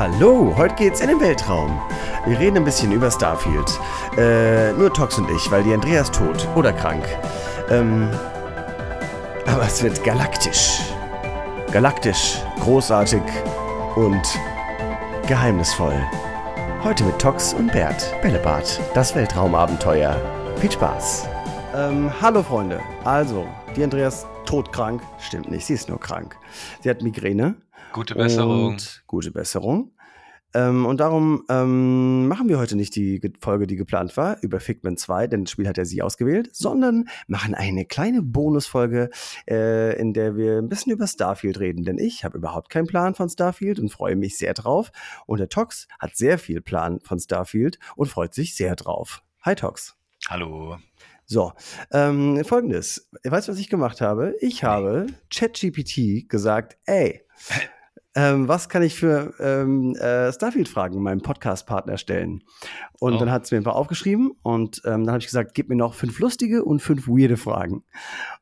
Hallo, heute geht's in den Weltraum. Wir reden ein bisschen über Starfield. Äh, nur Tox und ich, weil die Andrea ist tot oder krank. Ähm, aber es wird galaktisch. Galaktisch, großartig und geheimnisvoll. Heute mit Tox und Bert, Bällebad, das Weltraumabenteuer. Viel Spaß. Ähm, hallo Freunde. Also, die Andrea ist todkrank. Stimmt nicht, sie ist nur krank. Sie hat Migräne. Gute Besserung. Und gute Besserung. Ähm, und darum ähm, machen wir heute nicht die Folge, die geplant war, über Figment 2, denn das Spiel hat ja sie ausgewählt, sondern machen eine kleine Bonusfolge, äh, in der wir ein bisschen über Starfield reden. Denn ich habe überhaupt keinen Plan von Starfield und freue mich sehr drauf. Und der Tox hat sehr viel Plan von Starfield und freut sich sehr drauf. Hi Tox. Hallo. So, ähm, folgendes. Weißt du, was ich gemacht habe? Ich habe ChatGPT gesagt, ey, ähm, was kann ich für ähm, äh, Starfield-Fragen meinem Podcast-Partner stellen? Und oh. dann hat es mir ein paar aufgeschrieben und ähm, dann habe ich gesagt, gib mir noch fünf lustige und fünf weirde Fragen.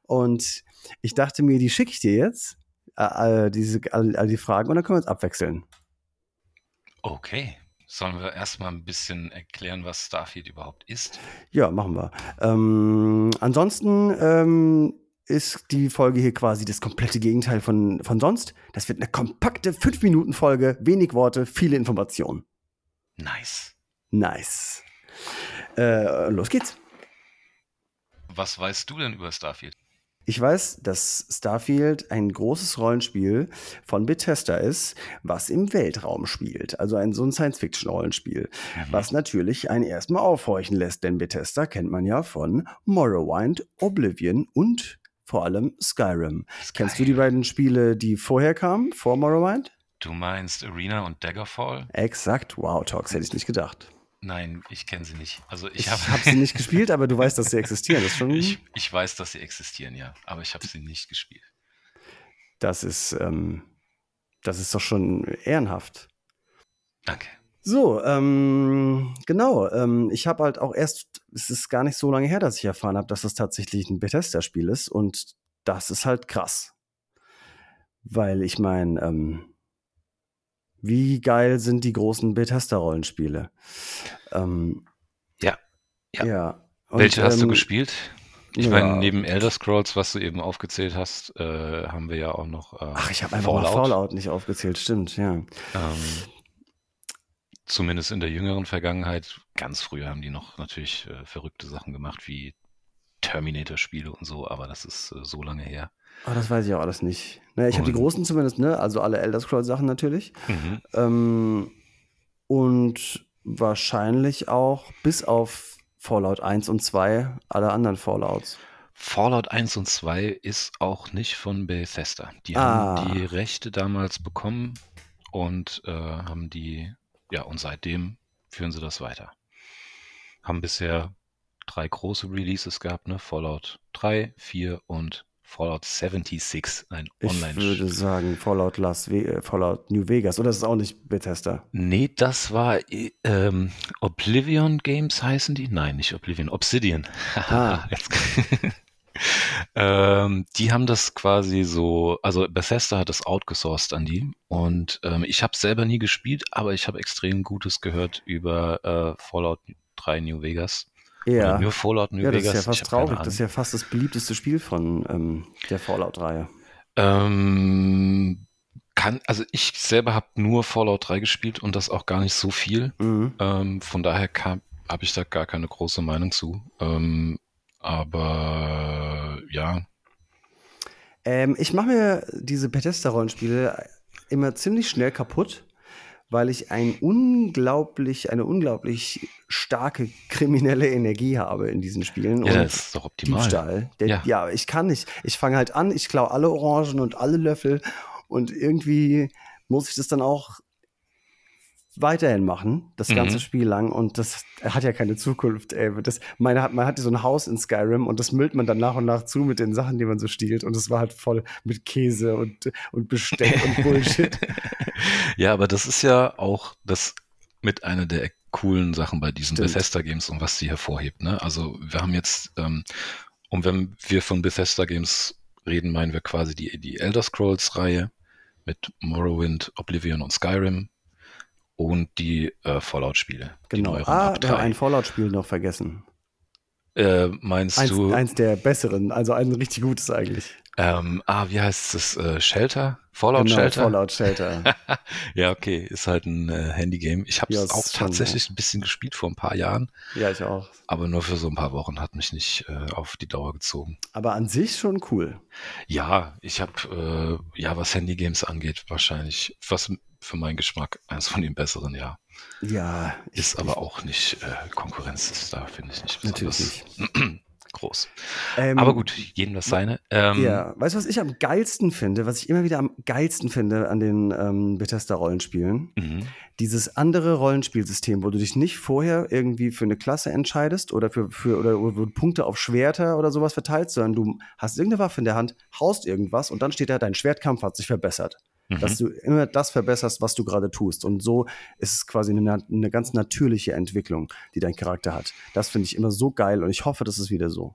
Und ich dachte mir, die schicke ich dir jetzt, äh, diese, all, all, die Fragen, und dann können wir uns abwechseln. Okay. Sollen wir erstmal ein bisschen erklären, was Starfield überhaupt ist? Ja, machen wir. Ähm, ansonsten ähm, ist die Folge hier quasi das komplette Gegenteil von, von sonst. Das wird eine kompakte 5-Minuten-Folge, wenig Worte, viele Informationen. Nice. Nice. Äh, los geht's. Was weißt du denn über Starfield? Ich weiß, dass Starfield ein großes Rollenspiel von Bethesda ist, was im Weltraum spielt. Also ein so ein Science-Fiction-Rollenspiel. Mhm. Was natürlich einen erstmal aufhorchen lässt, denn Bethesda kennt man ja von Morrowind, Oblivion und vor allem Skyrim. Skyrim. Kennst du die beiden Spiele, die vorher kamen, vor Morrowind? Du meinst Arena und Daggerfall? Exakt. Wow, Talks hätte ich nicht gedacht. Nein, ich kenne sie nicht. Also ich, habe hab sie nicht gespielt, aber du weißt, dass sie existieren. Das schon ich, ich weiß, dass sie existieren, ja, aber ich habe sie nicht gespielt. Das ist, ähm, das ist doch schon ehrenhaft. Danke. So, ähm, genau. Ähm, ich habe halt auch erst, es ist gar nicht so lange her, dass ich erfahren habe, dass das tatsächlich ein Bethesda-Spiel ist. Und das ist halt krass. Weil ich meine, ähm, wie geil sind die großen Bethesda-Rollenspiele? Ähm, ja. Ja. ja. Und, Welche hast du ähm, gespielt? Ich ja. meine, neben Elder Scrolls, was du eben aufgezählt hast, äh, haben wir ja auch noch. Äh, Ach, ich habe einfach Fallout. Fallout nicht aufgezählt, stimmt, ja. Ähm, zumindest in der jüngeren Vergangenheit, ganz früher haben die noch natürlich äh, verrückte Sachen gemacht, wie Terminator-Spiele und so, aber das ist äh, so lange her. Ah, das weiß ich auch alles nicht. Naja, ich habe die großen zumindest, ne? Also alle Elder Scrolls-Sachen natürlich. Mhm. Ähm, und wahrscheinlich auch bis auf Fallout 1 und 2 alle anderen Fallouts. Fallout 1 und 2 ist auch nicht von Bethesda. Die ah. haben die Rechte damals bekommen und äh, haben die ja, und seitdem führen sie das weiter. Haben bisher drei große Releases gehabt, ne? Fallout 3, 4 und Fallout 76, ein Online. Ich würde sagen Fallout Las Ve äh, Fallout New Vegas oder ist es auch nicht Bethesda? Nee, das war ähm, Oblivion Games heißen die? Nein, nicht Oblivion, Obsidian. Ah. ähm, die haben das quasi so, also Bethesda hat das outgesourced an die und ähm, ich habe selber nie gespielt, aber ich habe extrem Gutes gehört über äh, Fallout 3 New Vegas. Ja. Oder nur Fallout New ja, Vegas. Das ist ja fast traurig. Das ist ja fast das beliebteste Spiel von ähm, der Fallout-Reihe. Ähm, kann, also ich selber habe nur Fallout 3 gespielt und das auch gar nicht so viel. Mhm. Ähm, von daher habe ich da gar keine große Meinung zu. Ähm, aber ja. Ähm, ich mache mir diese Bethesda-Rollenspiele immer ziemlich schnell kaputt, weil ich ein unglaublich, eine unglaublich starke kriminelle Energie habe in diesen Spielen. Ja, das ist doch optimal. Diebstahl. Der, ja. ja, ich kann nicht. Ich fange halt an, ich klaue alle Orangen und alle Löffel und irgendwie muss ich das dann auch weiterhin machen, das ganze mhm. Spiel lang. Und das hat ja keine Zukunft, ey. Das, man hatte so ein Haus in Skyrim und das müllt man dann nach und nach zu mit den Sachen, die man so stiehlt. Und es war halt voll mit Käse und, und Besteck und Bullshit. ja, aber das ist ja auch das mit einer der coolen Sachen bei diesen Bethesda-Games und was sie hervorhebt. Ne? Also wir haben jetzt, ähm, und wenn wir von Bethesda-Games reden, meinen wir quasi die, die Elder Scrolls-Reihe mit Morrowind, Oblivion und Skyrim und die äh, Fallout-Spiele. Genau. Ah, wir haben ein Fallout-Spiel noch vergessen. Äh, meinst eins, du? Eins der besseren, also ein richtig gutes eigentlich. Ähm, ah, wie heißt es? Äh, Shelter? Fallout genau, Shelter? Fallout Shelter. ja, okay, ist halt ein äh, Handygame. Ich habe es ja, auch tatsächlich ein bisschen gespielt vor ein paar Jahren. Ja, ich auch. Aber nur für so ein paar Wochen hat mich nicht äh, auf die Dauer gezogen. Aber an sich schon cool. Ja, ich habe, äh, ja, was Handygames angeht, wahrscheinlich, was für meinen Geschmack eines von den besseren, ja. Ja. Ist ich, aber ich, auch nicht äh, Konkurrenz, da finde ich nicht besonders. Natürlich nicht. groß. Ähm, Aber gut, jedem das seine. Ähm, ja, weißt du, was ich am geilsten finde, was ich immer wieder am geilsten finde an den ähm, Bethesda-Rollenspielen? Mhm. Dieses andere Rollenspielsystem, wo du dich nicht vorher irgendwie für eine Klasse entscheidest oder für, für oder wo du Punkte auf Schwerter oder sowas verteilst, sondern du hast irgendeine Waffe in der Hand, haust irgendwas und dann steht da, dein Schwertkampf hat sich verbessert mhm. dass du immer das verbesserst, was du gerade tust. Und so ist es quasi eine, eine ganz natürliche Entwicklung, die dein Charakter hat. Das finde ich immer so geil und ich hoffe, das ist wieder so.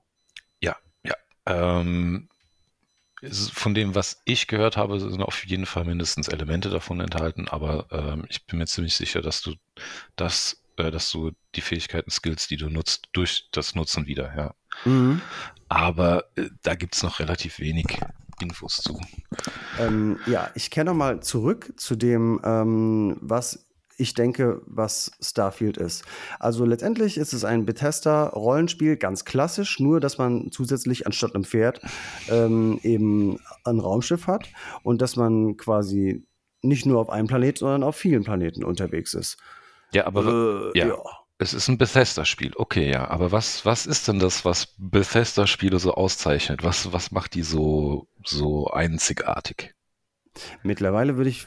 Ja, ja. Ähm, von dem, was ich gehört habe, sind auf jeden Fall mindestens Elemente davon enthalten, aber ähm, ich bin mir ziemlich sicher, dass du das, äh, dass du die Fähigkeiten, Skills, die du nutzt, durch das Nutzen wieder, ja. Mhm. Aber äh, da gibt es noch relativ wenig. Infos zu. Ähm, ja, ich kenne noch mal zurück zu dem, ähm, was ich denke, was Starfield ist. Also letztendlich ist es ein Bethesda-Rollenspiel, ganz klassisch, nur dass man zusätzlich anstatt einem Pferd ähm, eben ein Raumschiff hat und dass man quasi nicht nur auf einem Planeten, sondern auf vielen Planeten unterwegs ist. Ja, aber äh, ja. ja. Es ist ein Bethesda-Spiel, okay, ja. Aber was, was ist denn das, was Bethesda-Spiele so auszeichnet? Was, was macht die so, so einzigartig? Mittlerweile würde ich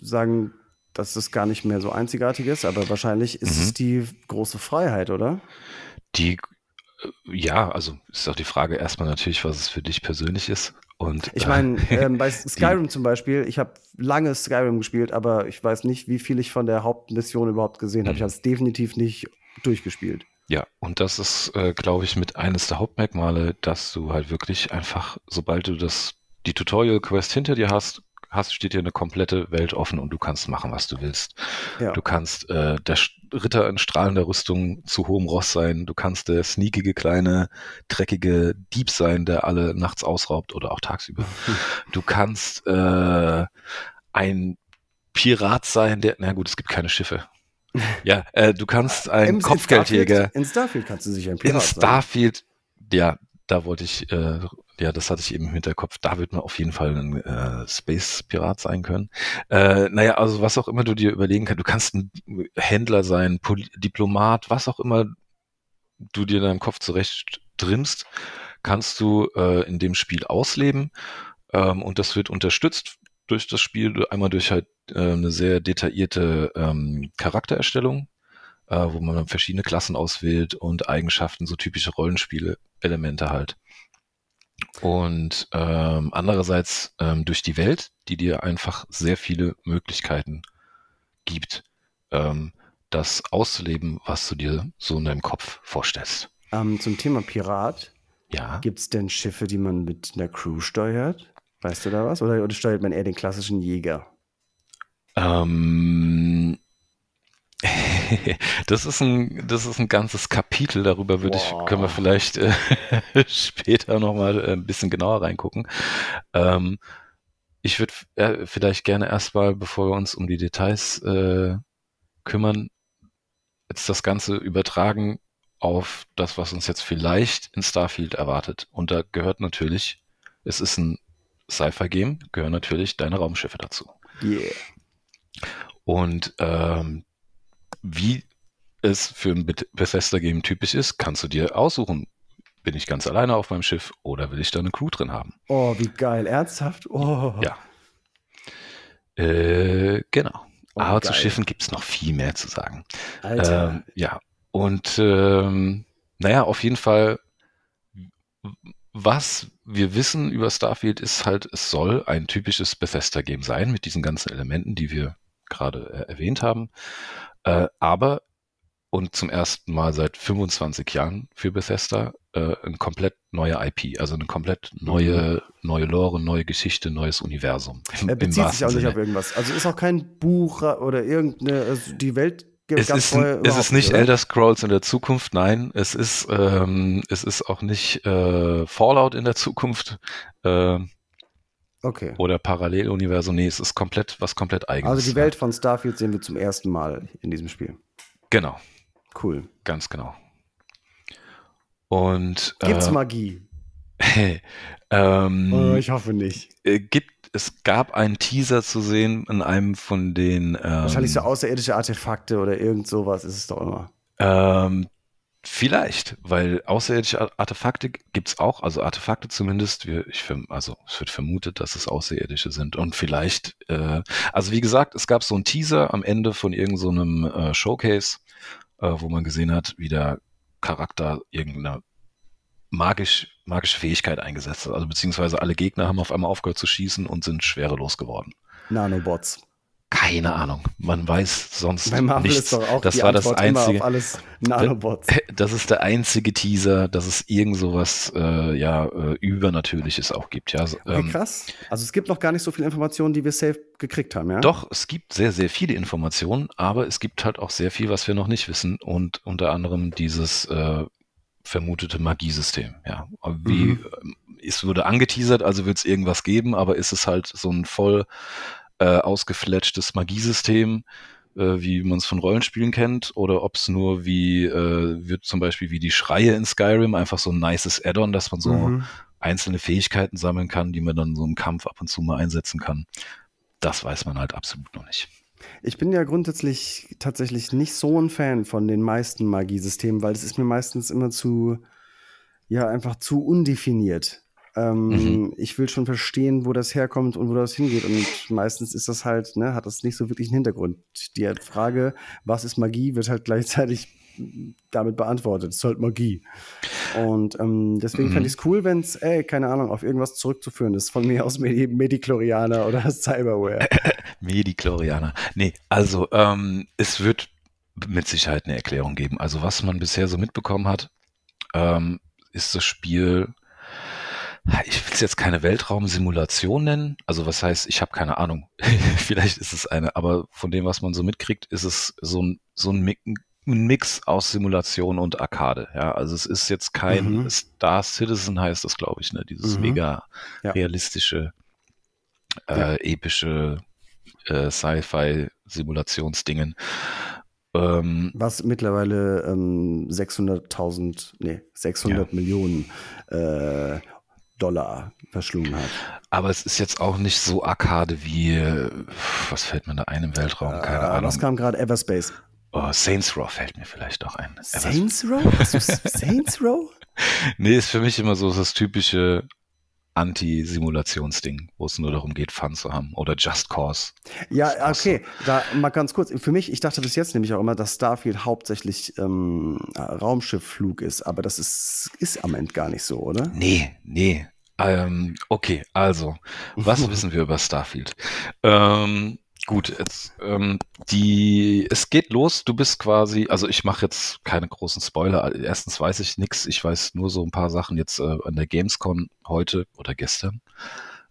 sagen, dass es gar nicht mehr so einzigartig ist, aber wahrscheinlich ist mhm. es die große Freiheit, oder? Die, ja, also ist auch die Frage erstmal natürlich, was es für dich persönlich ist. Und, ich meine, äh, ähm, bei Skyrim zum Beispiel, ich habe lange Skyrim gespielt, aber ich weiß nicht, wie viel ich von der Hauptmission überhaupt gesehen habe. Ich mhm. habe es definitiv nicht durchgespielt. Ja, und das ist, äh, glaube ich, mit eines der Hauptmerkmale, dass du halt wirklich einfach, sobald du das, die Tutorial-Quest hinter dir hast, hast, steht dir eine komplette Welt offen und du kannst machen, was du willst. Ja. Du kannst äh, der Ritter in strahlender Rüstung zu hohem Ross sein. Du kannst der sneakige, kleine, dreckige Dieb sein, der alle nachts ausraubt oder auch tagsüber. du kannst äh, ein Pirat sein, der, na gut, es gibt keine Schiffe. Ja, äh, du kannst ein Im, Kopfgeldjäger. In Starfield, in Starfield kannst du sich ein Pirat In Starfield, sein. ja, da wollte ich äh, ja, das hatte ich eben im Hinterkopf. Da wird man auf jeden Fall ein äh, Space-Pirat sein können. Äh, naja, also was auch immer du dir überlegen kannst, du kannst ein Händler sein, Poli Diplomat, was auch immer du dir in deinem Kopf zurecht trimmst, kannst du äh, in dem Spiel ausleben. Ähm, und das wird unterstützt durch das Spiel, einmal durch halt äh, eine sehr detaillierte ähm, Charaktererstellung, äh, wo man dann verschiedene Klassen auswählt und Eigenschaften, so typische Rollenspiele-Elemente halt. Und ähm, andererseits ähm, durch die Welt, die dir einfach sehr viele Möglichkeiten gibt, ähm, das auszuleben, was du dir so in deinem Kopf vorstellst. Ähm, zum Thema Pirat. Ja. Gibt es denn Schiffe, die man mit einer Crew steuert? Weißt du da was? Oder, oder steuert man eher den klassischen Jäger? Ähm, das ist ein, das ist ein ganzes Kapitel. Darüber würde ich, können wir vielleicht äh, später nochmal äh, ein bisschen genauer reingucken. Ähm, ich würde äh, vielleicht gerne erstmal, bevor wir uns um die Details äh, kümmern, jetzt das Ganze übertragen auf das, was uns jetzt vielleicht in Starfield erwartet. Und da gehört natürlich, es ist ein Sci-Fi-Game, gehören natürlich deine Raumschiffe dazu. Yeah. Und ähm, wie es für ein Bethesda-Game typisch ist, kannst du dir aussuchen. Bin ich ganz alleine auf meinem Schiff oder will ich da eine Crew drin haben? Oh, wie geil. Ernsthaft? Oh. Ja. Äh, genau. Oh, Aber geil. zu Schiffen gibt es noch viel mehr zu sagen. Alter. Ähm, ja. Und ähm, naja, auf jeden Fall, was wir wissen über Starfield ist halt, es soll ein typisches Bethesda-Game sein mit diesen ganzen Elementen, die wir gerade äh, erwähnt haben. Äh, aber, und zum ersten Mal seit 25 Jahren für Bethesda, äh, ein komplett neuer IP, also eine komplett neue, mhm. neue Lore, neue Geschichte, neues Universum. Im, er bezieht sich auch nicht auf irgendwas. Also ist auch kein Buch oder irgendeine, also die Welt es ist, es ist nicht oder? Elder Scrolls in der Zukunft, nein. Es ist, ähm, es ist auch nicht äh, Fallout in der Zukunft. Äh, okay. Oder Paralleluniversum. Nee, es ist komplett was komplett eigenes. Also die Welt von Starfield sehen wir zum ersten Mal in diesem Spiel. Genau. Cool. Ganz genau. Und gibt's äh, Magie? ähm, oh, ich hoffe nicht. Äh, gibt es gab einen Teaser zu sehen in einem von den. Ähm, Wahrscheinlich so außerirdische Artefakte oder irgend sowas ist es doch immer. Ähm, vielleicht, weil außerirdische Artefakte gibt es auch, also Artefakte zumindest. Wir, ich, also es wird vermutet, dass es außerirdische sind. Und vielleicht, äh, also wie gesagt, es gab so einen Teaser am Ende von irgendeinem so äh, Showcase, äh, wo man gesehen hat, wie der Charakter irgendeine magisch, magische Fähigkeit eingesetzt hat. Also beziehungsweise alle Gegner haben auf einmal aufgehört zu schießen und sind schwerelos geworden. Nanobots. Keine Ahnung. Man weiß sonst Bei Marvel nichts. Ist doch auch das war Antwort das einzige. alles Nanobots. Das ist der einzige Teaser, dass es irgend sowas äh, ja äh, übernatürliches auch gibt. Ja, okay, ähm, krass. Also es gibt noch gar nicht so viele Informationen, die wir safe gekriegt haben, ja? Doch, es gibt sehr sehr viele Informationen, aber es gibt halt auch sehr viel, was wir noch nicht wissen und unter anderem dieses äh, vermutete Magiesystem. Ja, wie mhm. Ähm, es wurde angeteasert, also wird es irgendwas geben, aber ist es halt so ein voll äh, ausgefletschtes Magiesystem, äh, wie man es von Rollenspielen kennt, oder ob es nur wie äh, wird zum Beispiel wie die Schreie in Skyrim einfach so ein nices Add-on, dass man so mhm. einzelne Fähigkeiten sammeln kann, die man dann so im Kampf ab und zu mal einsetzen kann. Das weiß man halt absolut noch nicht. Ich bin ja grundsätzlich tatsächlich nicht so ein Fan von den meisten Magiesystemen, weil es ist mir meistens immer zu, ja, einfach zu undefiniert. Ähm, mhm. Ich will schon verstehen, wo das herkommt und wo das hingeht. Und meistens ist das halt, ne, hat das nicht so wirklich einen Hintergrund. Die Frage, was ist Magie, wird halt gleichzeitig damit beantwortet. Es ist halt Magie. Und ähm, deswegen mhm. fände ich es cool, wenn es, ey, keine Ahnung, auf irgendwas zurückzuführen ist. Von mir aus Medi Medichlorianer oder Cyberware. Medichlorianer. Nee, also ähm, es wird mit Sicherheit eine Erklärung geben. Also was man bisher so mitbekommen hat, ähm, ist das Spiel ich will es jetzt keine Weltraumsimulation nennen. Also was heißt, ich habe keine Ahnung. Vielleicht ist es eine, aber von dem, was man so mitkriegt, ist es so ein, so ein Mix aus Simulation und Arcade. Ja, also es ist jetzt kein mhm. Star Citizen heißt das, glaube ich, ne? Dieses mhm. mega ja. realistische, äh, ja. epische äh, Sci-Fi-Simulationsdingen. Ähm, Was mittlerweile ähm, 600.000, nee, 600 ja. Millionen äh, Dollar verschlungen hat. Aber es ist jetzt auch nicht so Arcade wie, was fällt mir da ein im Weltraum? Keine äh, Ahnung. Was kam gerade? Everspace. Oh, Saints Row fällt mir vielleicht auch ein. Saints Row? Saints Row? nee, ist für mich immer so das typische Anti-Simulationsding, wo es nur darum geht, Fun zu haben. Oder Just Cause. Ja, okay. Da mal ganz kurz. Für mich, ich dachte bis jetzt nämlich auch immer, dass Starfield hauptsächlich ähm, Raumschiffflug ist, aber das ist, ist am Ende gar nicht so, oder? Nee, nee. Ähm, okay, also, was wissen wir über Starfield? Ähm, Gut, jetzt, ähm, die, es geht los. Du bist quasi, also ich mache jetzt keine großen Spoiler. Erstens weiß ich nichts. Ich weiß nur so ein paar Sachen jetzt äh, an der Gamescom heute oder gestern.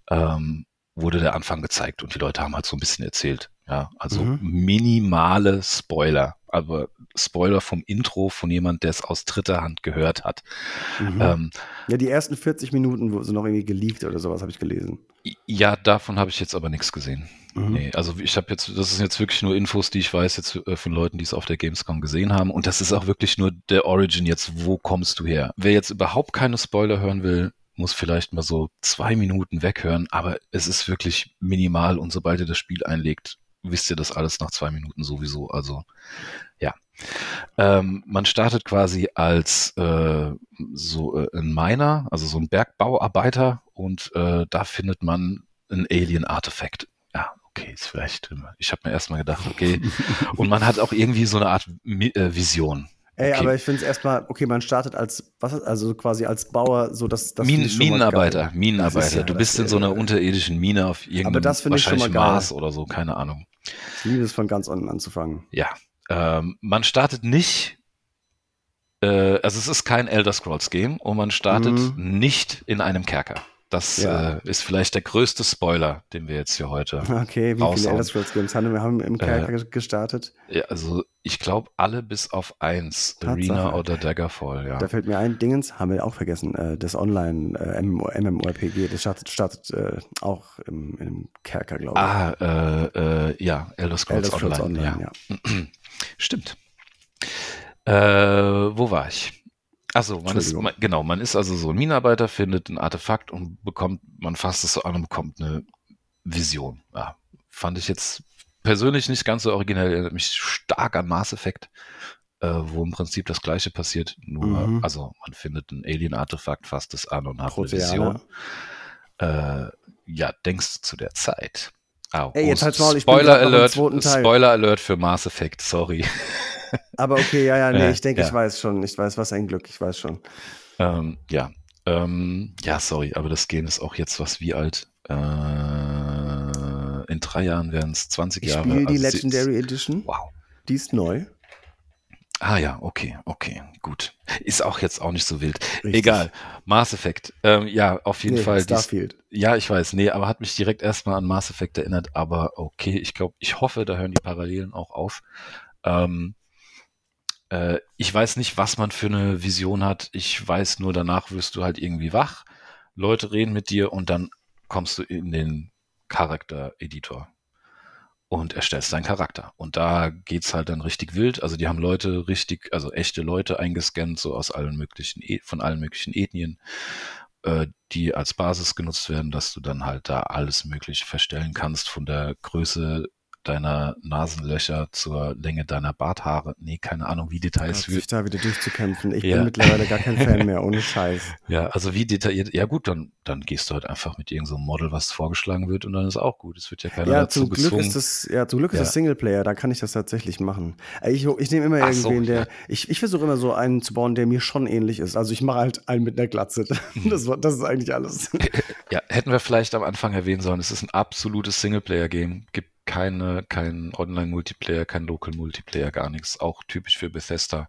Ähm, wurde der Anfang gezeigt und die Leute haben halt so ein bisschen erzählt. Ja, also mhm. minimale Spoiler, aber Spoiler vom Intro von jemand, der es aus dritter Hand gehört hat. Mhm. Ähm, ja, die ersten 40 Minuten wo sie noch irgendwie geleakt oder sowas, habe ich gelesen. Ja, davon habe ich jetzt aber nichts gesehen. Mhm. Nee, also ich habe jetzt, das sind jetzt wirklich nur Infos, die ich weiß jetzt äh, von Leuten, die es auf der Gamescom gesehen haben. Und das ist auch wirklich nur der Origin jetzt, wo kommst du her? Wer jetzt überhaupt keine Spoiler hören will, muss vielleicht mal so zwei Minuten weghören, aber es ist wirklich minimal und sobald ihr das Spiel einlegt, wisst ihr das alles nach zwei Minuten sowieso. Also ja. Ähm, man startet quasi als äh, so äh, ein Miner, also so ein Bergbauarbeiter und äh, da findet man ein Alien-Artefakt. Ja, okay, ist vielleicht, ich habe mir erstmal gedacht, okay. Und man hat auch irgendwie so eine Art äh, Vision. Ey, okay. aber ich finde es erstmal, okay, man startet als, was, also quasi als Bauer, so dass das. Min Minenarbeiter, Minenarbeiter. Ja, du bist in so einer unterirdischen Mine auf irgendeinem das wahrscheinlich Mars oder so, keine Ahnung. Ich liebe es von ganz unten anzufangen. Ja. Ähm, man startet nicht äh, also es ist kein Elder Scrolls Game und man startet mhm. nicht in einem Kerker. Das ja. äh, ist vielleicht der größte Spoiler, den wir jetzt hier heute. Okay, wie raushauen. viele Elder Scrolls Games haben wir haben im Kerker äh, gestartet? Ja, also ich glaube alle bis auf eins, Tatsache. Arena oder Daggerfall, ja. Da fällt mir ein, Dingens haben wir auch vergessen, äh, das Online äh, MMORPG, das startet, startet äh, auch im, im Kerker, glaube ich. Ah, äh, ja, Elder Scrolls, Elder Scrolls Online, Online ja. ja. Stimmt. Wo war ich? Also man ist man, genau, man ist also so ein Minenarbeiter, findet ein Artefakt und bekommt, man fasst es so an und bekommt eine Vision. Ja, fand ich jetzt persönlich nicht ganz so originell, erinnert mich stark an Mass Effect, äh, wo im Prinzip das gleiche passiert. Nur, mhm. also man findet ein Alien-Artefakt, fasst es an und hat Proteana. eine Vision. Äh, ja, denkst du zu der Zeit. Oh, Ey, jetzt halt's mal, ich Spoiler Alert, Spoiler Alert für Mass Effect, sorry. Aber okay, ja, ja, nee, ich denke, ja. ich weiß schon. Ich weiß, was ein Glück, ich weiß schon. Ähm, ja. Ähm, ja, sorry, aber das Game ist auch jetzt was wie alt? Äh, in drei Jahren werden es 20 ich Jahre. Ich spiele die also Legendary Edition. Wow. Die ist neu. Ah ja, okay, okay, gut. Ist auch jetzt auch nicht so wild. Richtig. Egal. Mass Effect. Ähm, ja, auf jeden nee, Fall. Starfield. Dies, ja, ich weiß. Nee, aber hat mich direkt erstmal an Mass Effect erinnert. Aber okay, ich glaube, ich hoffe, da hören die Parallelen auch auf. Ähm, äh, ich weiß nicht, was man für eine Vision hat. Ich weiß nur, danach wirst du halt irgendwie wach. Leute reden mit dir und dann kommst du in den Charakter-Editor und erstellst deinen Charakter. Und da geht's halt dann richtig wild. Also die haben Leute richtig, also echte Leute eingescannt, so aus allen möglichen, e, von allen möglichen Ethnien, äh, die als Basis genutzt werden, dass du dann halt da alles Mögliche verstellen kannst, von der Größe deiner Nasenlöcher zur Länge deiner Barthaare. Nee, keine Ahnung, wie Details. Sich da wieder durchzukämpfen. Ich ja. bin mittlerweile gar kein Fan mehr, ohne Scheiß. Ja, also wie detailliert. Ja gut, dann, dann gehst du halt einfach mit irgendeinem so Model, was vorgeschlagen wird und dann ist auch gut. Es wird ja keiner ja, dazu zum Glück gezwungen. Ist das, ja, zum Glück ist ja. das Singleplayer, da kann ich das tatsächlich machen. Äh, ich, ich nehme immer Ach irgendwen, so, der. Ja. Ich, ich versuche immer so einen zu bauen, der mir schon ähnlich ist. Also ich mache halt einen mit einer Glatze. Mhm. Das, das ist eigentlich alles. Ja, hätten wir vielleicht am Anfang erwähnen sollen, es ist ein absolutes Singleplayer-Game. Gibt keine, kein Online-Multiplayer, kein Local-Multiplayer, gar nichts. Auch typisch für Bethesda,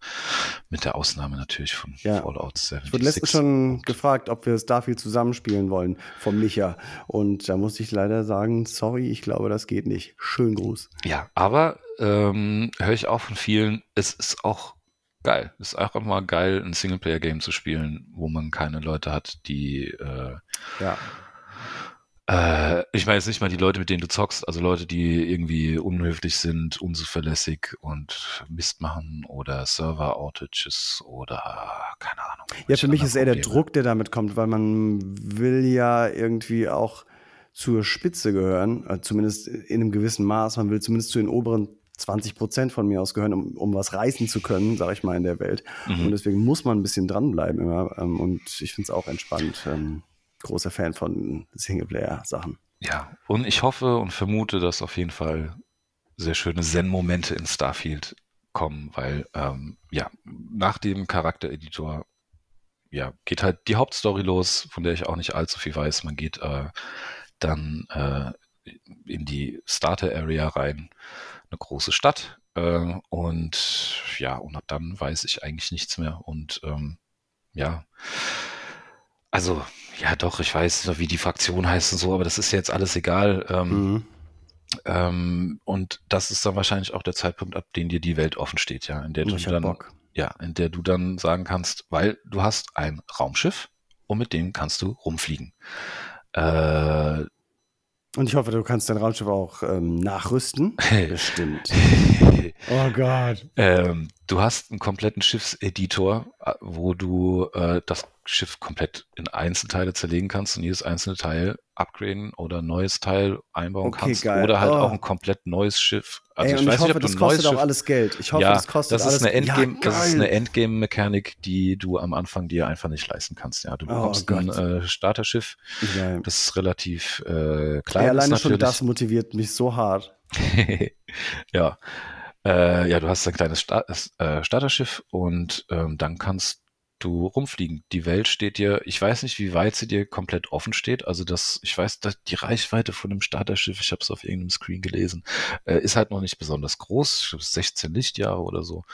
mit der Ausnahme natürlich von ja. Fallout 76. Ich wurde letztens schon gefragt, ob wir Starfield zusammenspielen wollen, von Micha. Und da musste ich leider sagen, sorry, ich glaube, das geht nicht. Schön Gruß. Ja, aber ähm, höre ich auch von vielen, es ist auch geil. Es ist einfach mal geil, ein Singleplayer-Game zu spielen, wo man keine Leute hat, die äh, ja äh, ich meine jetzt nicht mal die Leute, mit denen du zockst, also Leute, die irgendwie unhöflich sind, unzuverlässig und Mist machen oder Server-Outages oder keine Ahnung. Ja, für mich ist eher der Druck, der damit kommt, weil man will ja irgendwie auch zur Spitze gehören, äh, zumindest in einem gewissen Maß. Man will zumindest zu den oberen 20 Prozent von mir aus gehören, um, um was reißen zu können, sage ich mal, in der Welt. Mhm. Und deswegen muss man ein bisschen dranbleiben immer. Ähm, und ich finde es auch entspannt. Großer Fan von Singleplayer-Sachen. Ja, und ich hoffe und vermute, dass auf jeden Fall sehr schöne Zen-Momente in Starfield kommen, weil ähm, ja, nach dem Charaktereditor ja, geht halt die Hauptstory los, von der ich auch nicht allzu viel weiß. Man geht äh, dann äh, in die Starter-Area rein, eine große Stadt. Äh, und ja, und ab dann weiß ich eigentlich nichts mehr. Und ähm, ja, also ja, doch, ich weiß, wie die Fraktion heißt und so, aber das ist jetzt alles egal. Ähm, mhm. ähm, und das ist dann wahrscheinlich auch der Zeitpunkt, ab dem dir die Welt offen steht, ja, in der du dann, Bock. ja, in der du dann sagen kannst, weil du hast ein Raumschiff und mit dem kannst du rumfliegen. Äh, und ich hoffe, du kannst dein Raumschiff auch ähm, nachrüsten. Bestimmt. oh Gott. Ähm, du hast einen kompletten Schiffseditor, äh, wo du äh, das Schiff komplett in Einzelteile zerlegen kannst und jedes einzelne Teil upgraden oder ein neues Teil einbauen okay, kannst. Geil. Oder halt oh. auch ein komplett neues Schiff. Also Ey, ich, weiß ich hoffe, nicht, ob das kostet auch alles Geld. Ich hoffe, ja, das kostet das alles eine Endgame, ja, Das ist eine Endgame-Mechanik, die du am Anfang dir einfach nicht leisten kannst. Ja, du oh bekommst oh, ein äh, Starterschiff. Ja. Das ist relativ äh, klein. Ey, alleine schon das motiviert mich so hart. ja. Äh, ja, du hast ein kleines Star äh, Starterschiff und ähm, dann kannst du rumfliegen. Die Welt steht dir, ich weiß nicht, wie weit sie dir komplett offen steht. Also das, ich weiß, dass die Reichweite von dem Starterschiff, ich habe es auf irgendeinem Screen gelesen, äh, ist halt noch nicht besonders groß. Ich glaube 16 Lichtjahre oder so.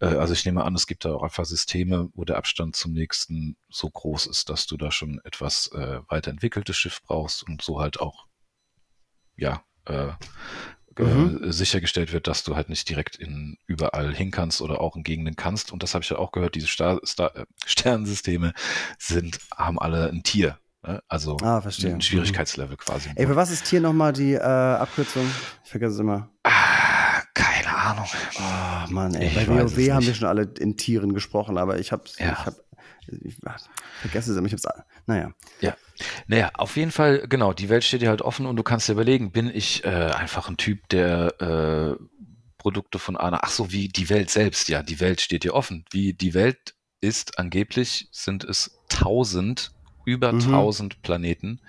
Äh, also ich nehme an, es gibt da auch einfach Systeme, wo der Abstand zum nächsten so groß ist, dass du da schon etwas äh, weiterentwickeltes Schiff brauchst und so halt auch ja äh, mhm. Äh, sichergestellt wird, dass du halt nicht direkt in überall hin kannst oder auch in Gegenden kannst. Und das habe ich ja auch gehört, diese Star, Star, äh, Sternensysteme sind, haben alle ein Tier. Ne? Also ah, ein Schwierigkeitslevel quasi. Ey, für was ist Tier nochmal die äh, Abkürzung? Ich vergesse es immer. Ah, keine Ahnung. Oh Mann, ey. Ich Bei WoW haben wir schon alle in Tieren gesprochen, aber ich habe ja. ich hab, ich vergesse es immer, ich hab's, naja. Ja. Naja, auf jeden Fall, genau, die Welt steht dir halt offen und du kannst dir überlegen, bin ich äh, einfach ein Typ, der äh, Produkte von Ana, ach so, wie die Welt selbst, ja, die Welt steht dir offen. Wie die Welt ist, angeblich sind es tausend, über mhm. tausend Planeten,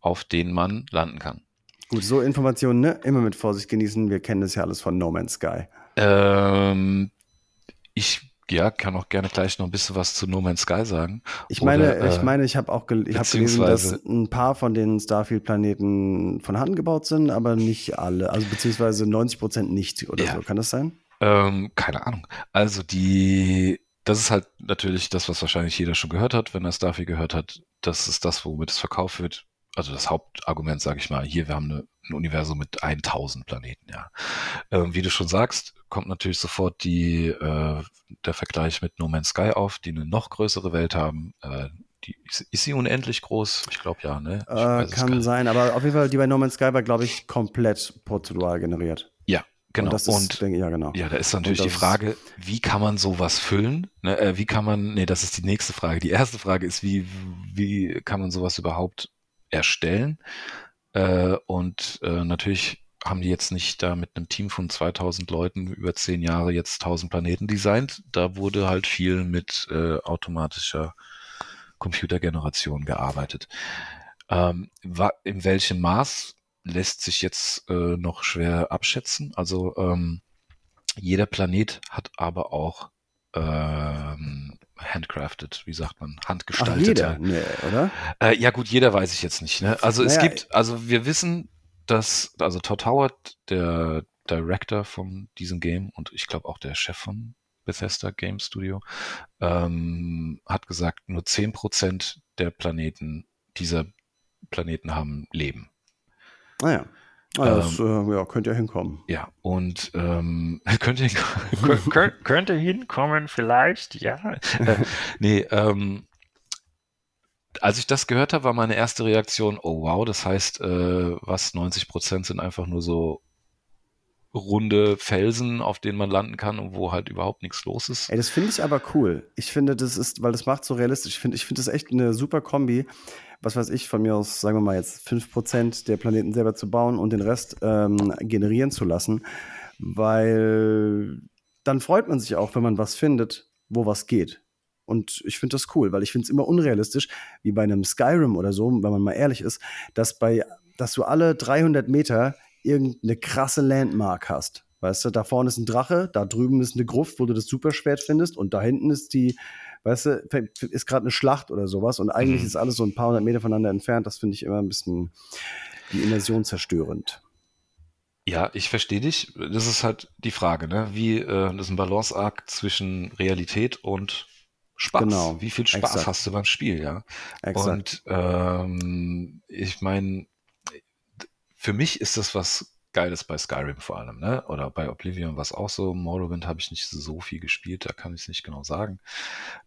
auf denen man landen kann. Gut, so Informationen, ne? Immer mit Vorsicht genießen. Wir kennen das ja alles von No Man's Sky. Ähm, ich ja, kann auch gerne gleich noch ein bisschen was zu No Man's Sky sagen. Ich meine, Oder, ich äh, meine, ich habe auch gel ich hab gelesen, dass ein paar von den Starfield-Planeten von Hand gebaut sind, aber nicht alle. Also beziehungsweise 90 Prozent nicht oder ja. so. Kann das sein? Ähm, keine Ahnung. Also die, das ist halt natürlich das, was wahrscheinlich jeder schon gehört hat, wenn er Starfield gehört hat. Das ist das, womit es verkauft wird. Also das Hauptargument, sage ich mal. Hier, wir haben eine, ein Universum mit 1000 Planeten. Ja, ähm, wie du schon sagst, kommt natürlich sofort die, äh, der Vergleich mit No Man's Sky auf, die eine noch größere Welt haben. Äh, die, ist sie unendlich groß? Ich glaube ja, ne? Äh, kann sein, aber auf jeden Fall, die bei No Man's Sky war, glaube ich, komplett prozedural generiert. Ja, genau. Und, das ist, und denke, ja, genau. Ja, da ist natürlich die Frage, wie kann man sowas füllen? Ne, äh, wie kann man, nee, das ist die nächste Frage. Die erste Frage ist, wie, wie kann man sowas überhaupt erstellen? Äh, und äh, natürlich haben die jetzt nicht da mit einem Team von 2000 Leuten über zehn Jahre jetzt 1000 Planeten designt. Da wurde halt viel mit äh, automatischer Computergeneration gearbeitet. Ähm, in welchem Maß lässt sich jetzt äh, noch schwer abschätzen. Also ähm, jeder Planet hat aber auch ähm, handcrafted, wie sagt man, handgestaltet. jeder, nee, oder? Äh, ja gut, jeder weiß ich jetzt nicht. Ne? Also naja, es gibt, also wir wissen, dass, also Todd Howard, der Director von diesem Game und ich glaube auch der Chef von Bethesda Game Studio, ähm, hat gesagt, nur 10% der Planeten, dieser Planeten haben Leben. Naja. Ah, ah, das ähm, äh, ja, könnte ja hinkommen. Ja, und ähm, könnte, hinkommen, könnte hinkommen, vielleicht, ja. äh, nee, ähm, als ich das gehört habe, war meine erste Reaktion, oh wow, das heißt, äh, was 90 Prozent sind einfach nur so runde Felsen, auf denen man landen kann und wo halt überhaupt nichts los ist. Ey, das finde ich aber cool. Ich finde, das ist, weil das macht so realistisch. Ich finde, ich finde das echt eine super Kombi. Was weiß ich, von mir aus, sagen wir mal jetzt 5% der Planeten selber zu bauen und den Rest ähm, generieren zu lassen. Weil dann freut man sich auch, wenn man was findet, wo was geht. Und ich finde das cool, weil ich finde es immer unrealistisch, wie bei einem Skyrim oder so, wenn man mal ehrlich ist, dass bei, dass du alle 300 Meter irgendeine krasse Landmark hast. Weißt du, da vorne ist ein Drache, da drüben ist eine Gruft, wo du das Superschwert findest und da hinten ist die, weißt du, ist gerade eine Schlacht oder sowas und eigentlich mhm. ist alles so ein paar hundert Meter voneinander entfernt. Das finde ich immer ein bisschen die Immersion zerstörend. Ja, ich verstehe dich. Das ist halt die Frage, ne? Wie, äh, das ist ein Balanceakt zwischen Realität und Spaß. Genau. Wie viel Spaß Exakt. hast du beim Spiel, ja? Exakt. Und ähm, ich meine, für mich ist das was Geiles bei Skyrim vor allem, ne? Oder bei Oblivion war es auch so. Morrowind habe ich nicht so viel gespielt, da kann ich es nicht genau sagen.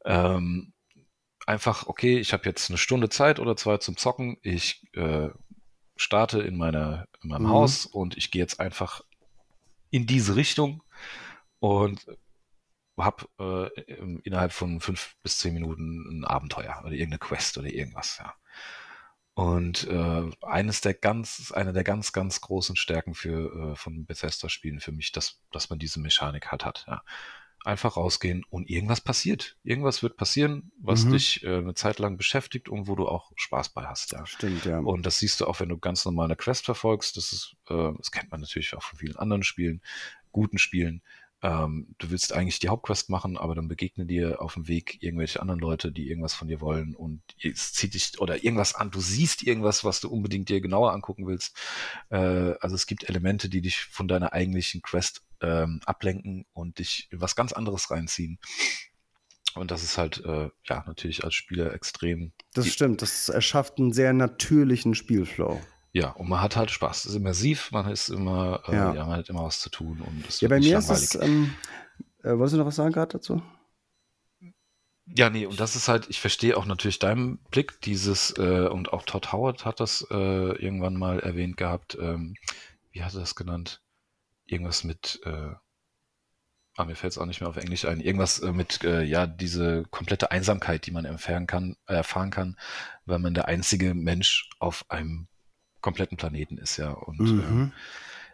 Ähm, einfach, okay, ich habe jetzt eine Stunde Zeit oder zwei zum Zocken. Ich äh, starte in, meiner, in meinem mhm. Haus und ich gehe jetzt einfach in diese Richtung und habe äh, innerhalb von fünf bis zehn Minuten ein Abenteuer oder irgendeine Quest oder irgendwas, ja. Und äh, eines der ganz, eine der ganz, ganz großen Stärken für äh, von Bethesda-Spielen für mich, dass, dass man diese Mechanik hat, hat. Ja. Einfach rausgehen und irgendwas passiert. Irgendwas wird passieren, was mhm. dich äh, eine Zeit lang beschäftigt und wo du auch Spaß bei hast. Ja. Stimmt, ja. Und das siehst du auch, wenn du ganz normale Quest verfolgst. Das ist, äh, das kennt man natürlich auch von vielen anderen Spielen, guten Spielen ähm, du willst eigentlich die Hauptquest machen, aber dann begegnen dir auf dem Weg irgendwelche anderen Leute, die irgendwas von dir wollen und es zieht dich oder irgendwas an. Du siehst irgendwas, was du unbedingt dir genauer angucken willst. Äh, also es gibt Elemente, die dich von deiner eigentlichen Quest ähm, ablenken und dich in was ganz anderes reinziehen. Und das ist halt, äh, ja, natürlich als Spieler extrem. Das stimmt, das erschafft einen sehr natürlichen Spielflow. Ja, und man hat halt Spaß. Es ist immersiv, man ist immer, äh, ja. ja. man hat immer was zu tun und es Ja, bei mir langweilig. ist es, ähm, äh, wolltest du noch was sagen gerade dazu? Ja, nee, und das ist halt, ich verstehe auch natürlich deinen Blick, dieses, äh, und auch Todd Howard hat das äh, irgendwann mal erwähnt gehabt, ähm, wie hat er das genannt? Irgendwas mit, äh, ah, mir fällt es auch nicht mehr auf Englisch ein, irgendwas äh, mit, äh, ja, diese komplette Einsamkeit, die man erfahren kann, erfahren kann, weil man der einzige Mensch auf einem kompletten Planeten ist ja. Und mhm.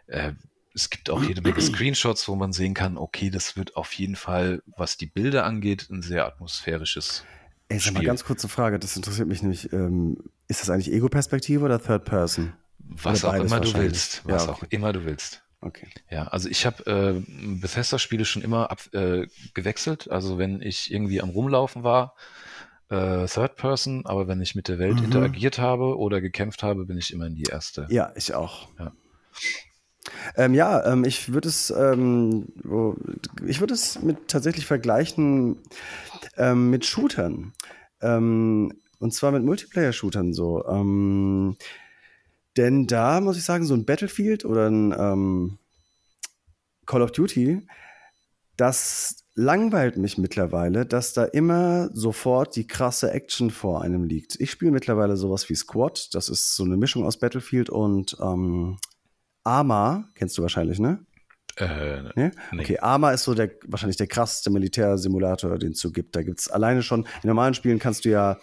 äh, äh, es gibt auch jede Menge Screenshots, wo man sehen kann, okay, das wird auf jeden Fall, was die Bilder angeht, ein sehr atmosphärisches Ey, sag mal ganz kurze Frage, das interessiert mich nämlich. Ähm, ist das eigentlich Ego-Perspektive oder Third Person? Was auch immer du willst. Was ja, okay. auch immer du willst. Okay. Ja, also ich habe äh, Bethesda-Spiele schon immer ab, äh, gewechselt. Also wenn ich irgendwie am Rumlaufen war, äh, Third Person, aber wenn ich mit der Welt mhm. interagiert habe oder gekämpft habe, bin ich immer in die erste. Ja, ich auch. Ja. Ähm, ja, ähm, ich würde es, ähm, ich würde es mit tatsächlich vergleichen ähm, mit Shootern. Ähm, und zwar mit Multiplayer-Shootern so. Ähm, denn da muss ich sagen, so ein Battlefield oder ein Call of Duty, das langweilt mich mittlerweile, dass da immer sofort die krasse Action vor einem liegt. Ich spiele mittlerweile sowas wie Squad. Das ist so eine Mischung aus Battlefield und ähm, Arma. Kennst du wahrscheinlich, ne? Äh, nee? nee? Okay, Arma ist so der wahrscheinlich der krasseste Militärsimulator, den es so gibt. Da gibt es alleine schon, in normalen Spielen kannst du ja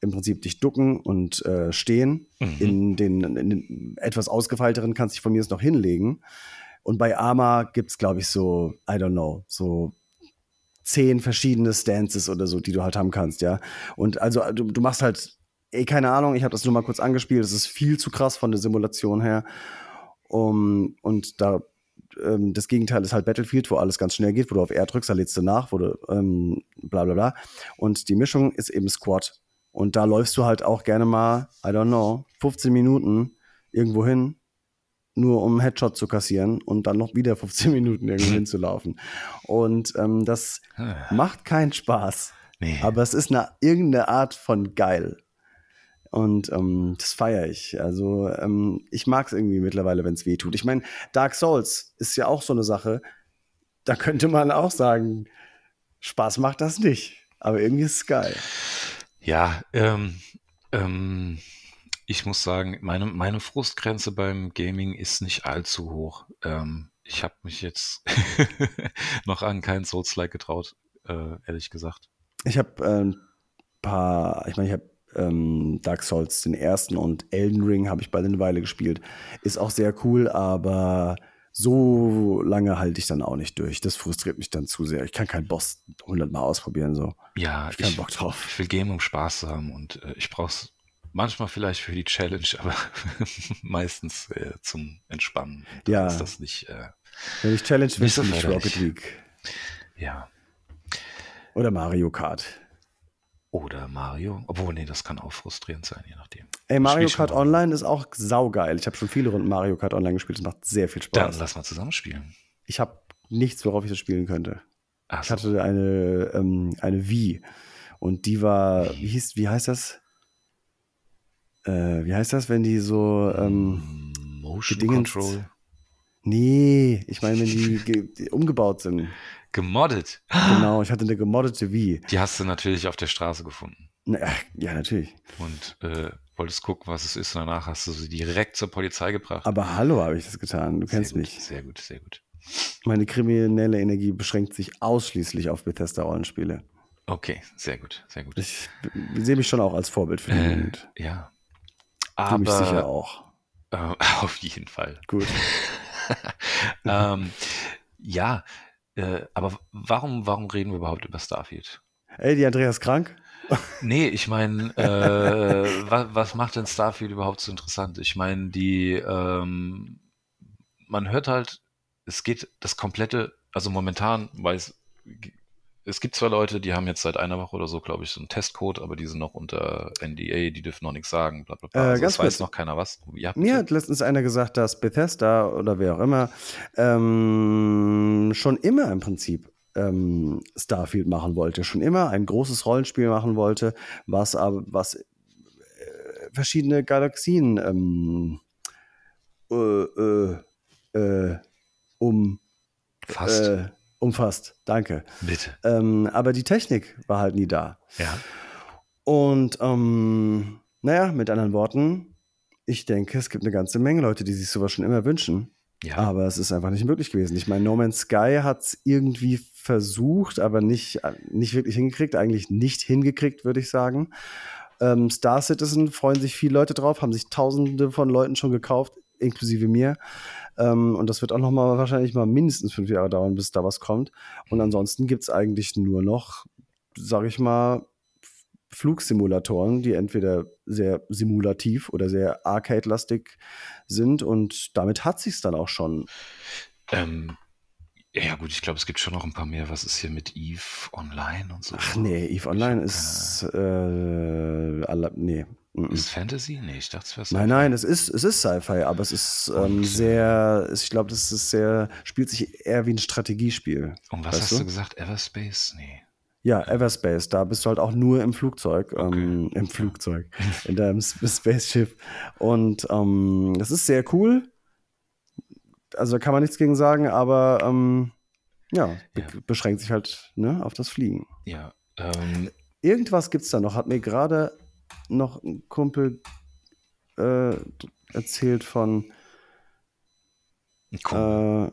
im Prinzip dich ducken und äh, stehen. Mhm. In, den, in den etwas ausgefeilteren kannst du dich von mir aus noch hinlegen. Und bei Arma gibt es, glaube ich, so, I don't know, so zehn verschiedene Stances oder so, die du halt haben kannst, ja. Und also du, du machst halt, ey, keine Ahnung, ich habe das nur mal kurz angespielt, das ist viel zu krass von der Simulation her. Um, und da ähm, das Gegenteil ist halt Battlefield, wo alles ganz schnell geht, wo du auf R drückst, da lädst du nach, wo du ähm, bla bla bla. Und die Mischung ist eben Squad. Und da läufst du halt auch gerne mal, I don't know, 15 Minuten irgendwo hin nur um Headshot zu kassieren und dann noch wieder 15 Minuten irgendwo hinzulaufen. Und ähm, das ah. macht keinen Spaß. Nee. Aber es ist eine irgendeine Art von geil. Und ähm, das feiere ich. Also ähm, ich mag es irgendwie mittlerweile, wenn es weh tut. Ich meine, Dark Souls ist ja auch so eine Sache. Da könnte man auch sagen, Spaß macht das nicht. Aber irgendwie ist es geil. Ja, ähm, ähm, ich muss sagen, meine, meine Frustgrenze beim Gaming ist nicht allzu hoch. Ähm, ich habe mich jetzt noch an keinen Souls-like getraut, äh, ehrlich gesagt. Ich habe ein ähm, paar, ich meine, ich habe ähm, Dark Souls den ersten und Elden Ring habe ich bei eine Weile gespielt. Ist auch sehr cool, aber so lange halte ich dann auch nicht durch. Das frustriert mich dann zu sehr. Ich kann keinen Boss hundertmal ausprobieren. So. Ja, ich, ich, Bock drauf. ich will Game, um Spaß zu haben und äh, ich brauche es Manchmal vielleicht für die Challenge, aber meistens äh, zum Entspannen. ja. Ist das nicht. Äh, Wenn ich Challenge will, so nicht Rocket League. Ja. Oder Mario Kart. Oder Mario. Obwohl, nee, das kann auch frustrierend sein, je nachdem. Ey, Mario Kart Online ist auch saugeil. Ich habe schon viele Runden Mario Kart Online gespielt. Es macht sehr viel Spaß. Dann lass mal zusammen spielen. Ich habe nichts, worauf ich das spielen könnte. Ach ich hatte eine, ähm, eine Wii. Und die war, wie, hieß, wie heißt das? Äh, wie heißt das, wenn die so ähm, Motion Gedingens Control? Nee, ich meine, wenn die, die umgebaut sind. Gemoddet. Genau, ich hatte eine gemoddete Wii. Die hast du natürlich auf der Straße gefunden. Na, ja, natürlich. Und äh, wolltest gucken, was es ist. Und danach hast du sie direkt zur Polizei gebracht. Aber hallo, habe ich das getan. Du kennst sehr mich. Sehr gut, sehr gut. Meine kriminelle Energie beschränkt sich ausschließlich auf Bethesda-Rollenspiele. Okay, sehr gut, sehr gut. Ich sehe mich schon auch als Vorbild für den äh, Ja, aber, du mich sicher auch. Äh, auf jeden Fall. Gut. ähm, ja, äh, aber warum, warum reden wir überhaupt über Starfield? Ey, die Andreas krank? nee, ich meine, äh, was, was macht denn Starfield überhaupt so interessant? Ich meine, die, ähm, man hört halt es geht das komplette, also momentan weiß, es gibt zwar Leute, die haben jetzt seit einer Woche oder so, glaube ich, so einen Testcode, aber die sind noch unter NDA, die dürfen noch nichts sagen, bla bla bla. Äh, also ganz weiß noch keiner was. Ja, Mir hat letztens einer gesagt, dass Bethesda oder wer auch immer ähm, schon immer im Prinzip ähm, Starfield machen wollte, schon immer ein großes Rollenspiel machen wollte, was aber was äh, verschiedene Galaxien ähm, äh, äh, äh, um fast. Umfasst. Danke. Bitte. Ähm, aber die Technik war halt nie da. Ja. Und ähm, naja, mit anderen Worten, ich denke, es gibt eine ganze Menge Leute, die sich sowas schon immer wünschen. Ja. Aber es ist einfach nicht möglich gewesen. Ich meine, No Man's Sky hat es irgendwie versucht, aber nicht, nicht wirklich hingekriegt. Eigentlich nicht hingekriegt, würde ich sagen. Ähm, Star Citizen freuen sich viele Leute drauf, haben sich tausende von Leuten schon gekauft, inklusive mir. Ähm, und das wird auch noch mal wahrscheinlich mal mindestens fünf Jahre dauern, bis da was kommt. Und ansonsten gibt es eigentlich nur noch, sage ich mal, Flugsimulatoren, die entweder sehr simulativ oder sehr arcade-lastig sind. Und damit hat sich dann auch schon. Ähm, ja, gut, ich glaube, es gibt schon noch ein paar mehr. Was ist hier mit Eve Online und so? Ach nee, Eve Online ist. Äh, nee. Mm. Ist Fantasy? Nee, ich dachte, es wäre Nein, nein, es ist, es ist Sci-Fi, aber es ist ähm, sehr, ich glaube, das ist sehr, spielt sich eher wie ein Strategiespiel. Und was hast du? du gesagt? Everspace? Nee. Ja, Everspace, da bist du halt auch nur im Flugzeug, ähm, im Flugzeug, in deinem Spaceship. Und ähm, das ist sehr cool. Also da kann man nichts gegen sagen, aber ähm, ja, be Ja. beschränkt sich halt ne, auf das Fliegen. Ja. Ähm, Irgendwas gibt's da noch, hat mir gerade noch ein Kumpel äh, erzählt von, cool. äh,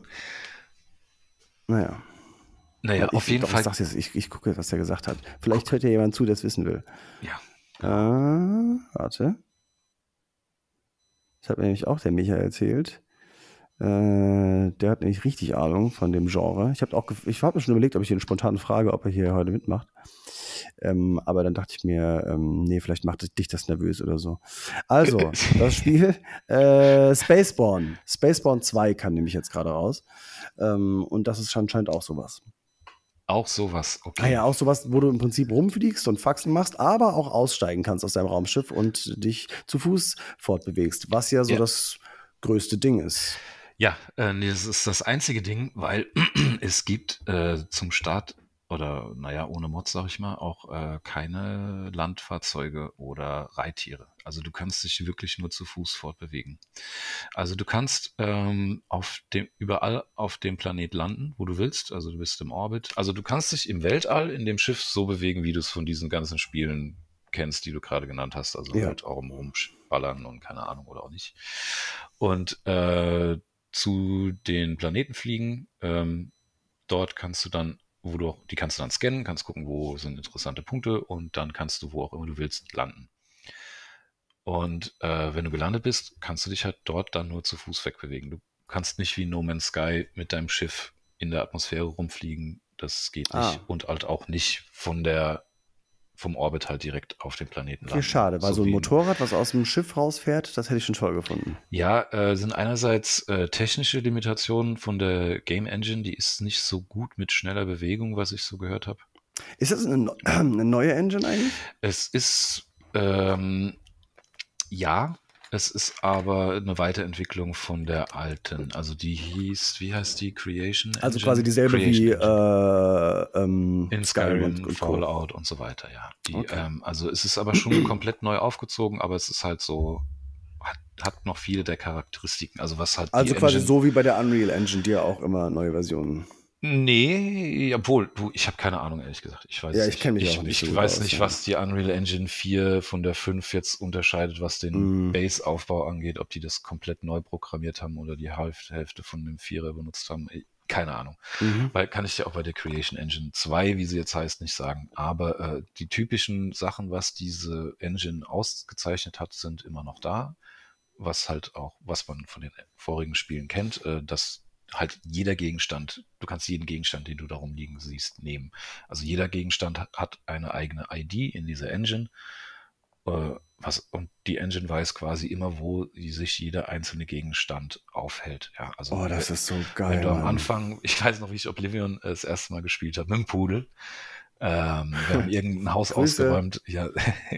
naja. naja, ich, auf jeden doch, Fall. Ich, jetzt, ich, ich gucke, was er gesagt hat. Vielleicht hört ja jemand zu, der es wissen will. Ja. Äh, warte. Das hat mir nämlich auch der Micha erzählt. Äh, der hat nämlich richtig Ahnung von dem Genre. Ich habe auch, ich habe mir schon überlegt, ob ich ihn spontan frage, ob er hier heute mitmacht. Ähm, aber dann dachte ich mir, ähm, nee, vielleicht macht dich das nervös oder so. Also, das Spiel äh, Spaceborne. Spaceborne 2 kam nämlich jetzt gerade raus. Ähm, und das ist anscheinend auch sowas. Auch sowas. Okay. Ah ja, auch sowas, wo du im Prinzip rumfliegst und Faxen machst, aber auch aussteigen kannst aus deinem Raumschiff und dich zu Fuß fortbewegst, was ja so Ja. das größte Ding ist. Ja, äh, nee, das ist das einzige Ding, weil es gibt äh, zum Start oder naja, ohne Mods sag ich mal, auch äh, keine Landfahrzeuge oder Reittiere. Also du kannst dich wirklich nur zu Fuß fortbewegen. Also du kannst ähm, auf dem, überall auf dem Planet landen, wo du willst. Also du bist im Orbit. Also du kannst dich im Weltall in dem Schiff so bewegen, wie du es von diesen ganzen Spielen kennst, die du gerade genannt hast. Also Ja. halt auch im Rumballern und keine Ahnung oder auch nicht. Und äh, zu den Planeten fliegen. Ähm, dort kannst du dann, wo du auch, die kannst du dann scannen, kannst gucken, wo sind interessante Punkte und dann kannst du, wo auch immer du willst, landen. Und äh, wenn du gelandet bist, kannst du dich halt dort dann nur zu Fuß wegbewegen. Du kannst nicht wie No Man's Sky mit deinem Schiff in der Atmosphäre rumfliegen. Das geht nicht. Ah. Und halt auch nicht von der vom Orbit halt direkt auf den Planeten Okay, schade, weil so, ein wie Motorrad, was aus dem Schiff rausfährt, das hätte ich schon toll gefunden. Ja, äh, sind einerseits äh, technische Limitationen von der Game Engine, die ist nicht so gut mit schneller Bewegung, was ich so gehört habe. Ist das eine, eine neue Engine eigentlich? Es ist ähm, ja, es ist aber eine Weiterentwicklung von der alten. Also die hieß, wie heißt die Creation? Also Engine? quasi dieselbe Creation wie äh, ähm, In Skyrim, und, und. Fallout und so weiter, ja. Die, Okay. ähm, also es ist aber schon komplett neu aufgezogen, aber es ist halt so, hat, hat noch viele der Charakteristiken. Also was halt Also quasi Engine, so wie bei der Unreal Engine, die ja auch immer neue Versionen. Nee, obwohl, du, ich habe keine Ahnung, ehrlich gesagt. Ich weiß Ja, ich nicht. kenn mich ich, auch nicht Ich so weiß nicht, was die Unreal Engine 4 von der 5 jetzt unterscheidet, was den Mm. Base-Aufbau angeht, ob die das komplett neu programmiert haben oder die Hälfte, von dem 4er benutzt haben. Keine Ahnung. Mhm. Weil kann ich dir auch bei der Creation Engine 2, wie sie jetzt heißt, nicht sagen. Aber äh, die typischen Sachen, was diese Engine ausgezeichnet hat, sind immer noch da. Was halt auch, was man von den vorigen Spielen kennt, äh, dass halt jeder Gegenstand, du kannst jeden Gegenstand, den du darum liegen siehst, nehmen. Also jeder Gegenstand hat, eine eigene ID in dieser Engine, äh, was, und die Engine weiß quasi immer, wo sich jeder einzelne Gegenstand aufhält. Ja, also oh, das ist so geil. Wenn du am Anfang, ich weiß noch, wie ich Oblivion das erste Mal gespielt habe, mit dem Pudel. Ähm, wir haben irgendein Haus Grüße. ausgeräumt. Ja.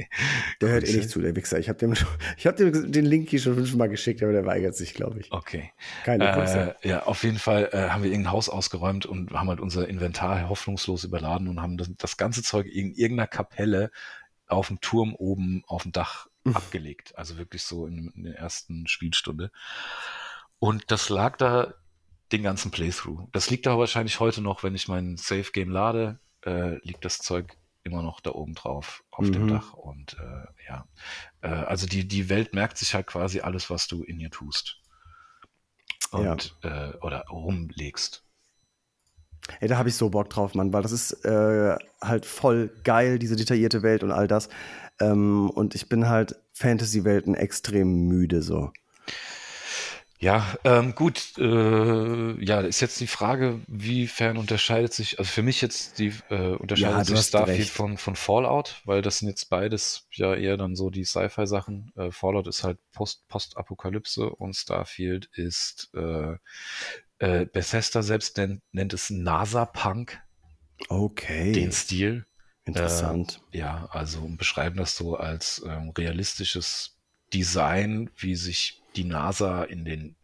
Der hört eh nicht zu, der Wichser. Ich habe dem, hab dem den Link hier schon fünfmal geschickt, aber der weigert sich, glaube ich. Okay. Keine Grüße. Äh, ja, auf jeden Fall äh, haben wir irgendein Haus ausgeräumt und haben halt unser Inventar hoffnungslos überladen und haben das, das ganze Zeug in irgendeiner Kapelle auf dem Turm oben auf dem Dach mhm. abgelegt. Also wirklich so in, in der ersten Spielstunde. Und das lag da den ganzen Playthrough. Das liegt da wahrscheinlich heute noch, wenn ich mein Safe Game lade, äh, liegt das Zeug immer noch da oben drauf auf mhm. dem Dach. Und äh, ja, äh, also die, die Welt merkt sich halt quasi alles, was du in ihr tust. Und, ja. Äh, oder rumlegst. Ey, da habe ich so Bock drauf, Mann, weil das ist äh, halt voll geil, diese detaillierte Welt und all das. Ähm, und ich bin halt Fantasy-Welten extrem müde so. Ja, ähm, gut. Äh, ja, ist jetzt die Frage, wiefern unterscheidet sich, also für mich jetzt die äh, unterscheidet ja, sich Starfield von, von Fallout, weil das sind jetzt beides ja eher dann so die Sci-Fi-Sachen. Äh, Fallout ist halt Post, Post-Apokalypse und Starfield ist äh, äh, Bethesda selbst nennt, nennt es NASA-Punk. Okay. Den Stil. Interessant. Äh, ja, also beschreiben das so als ähm, realistisches Design, wie sich die NASA in den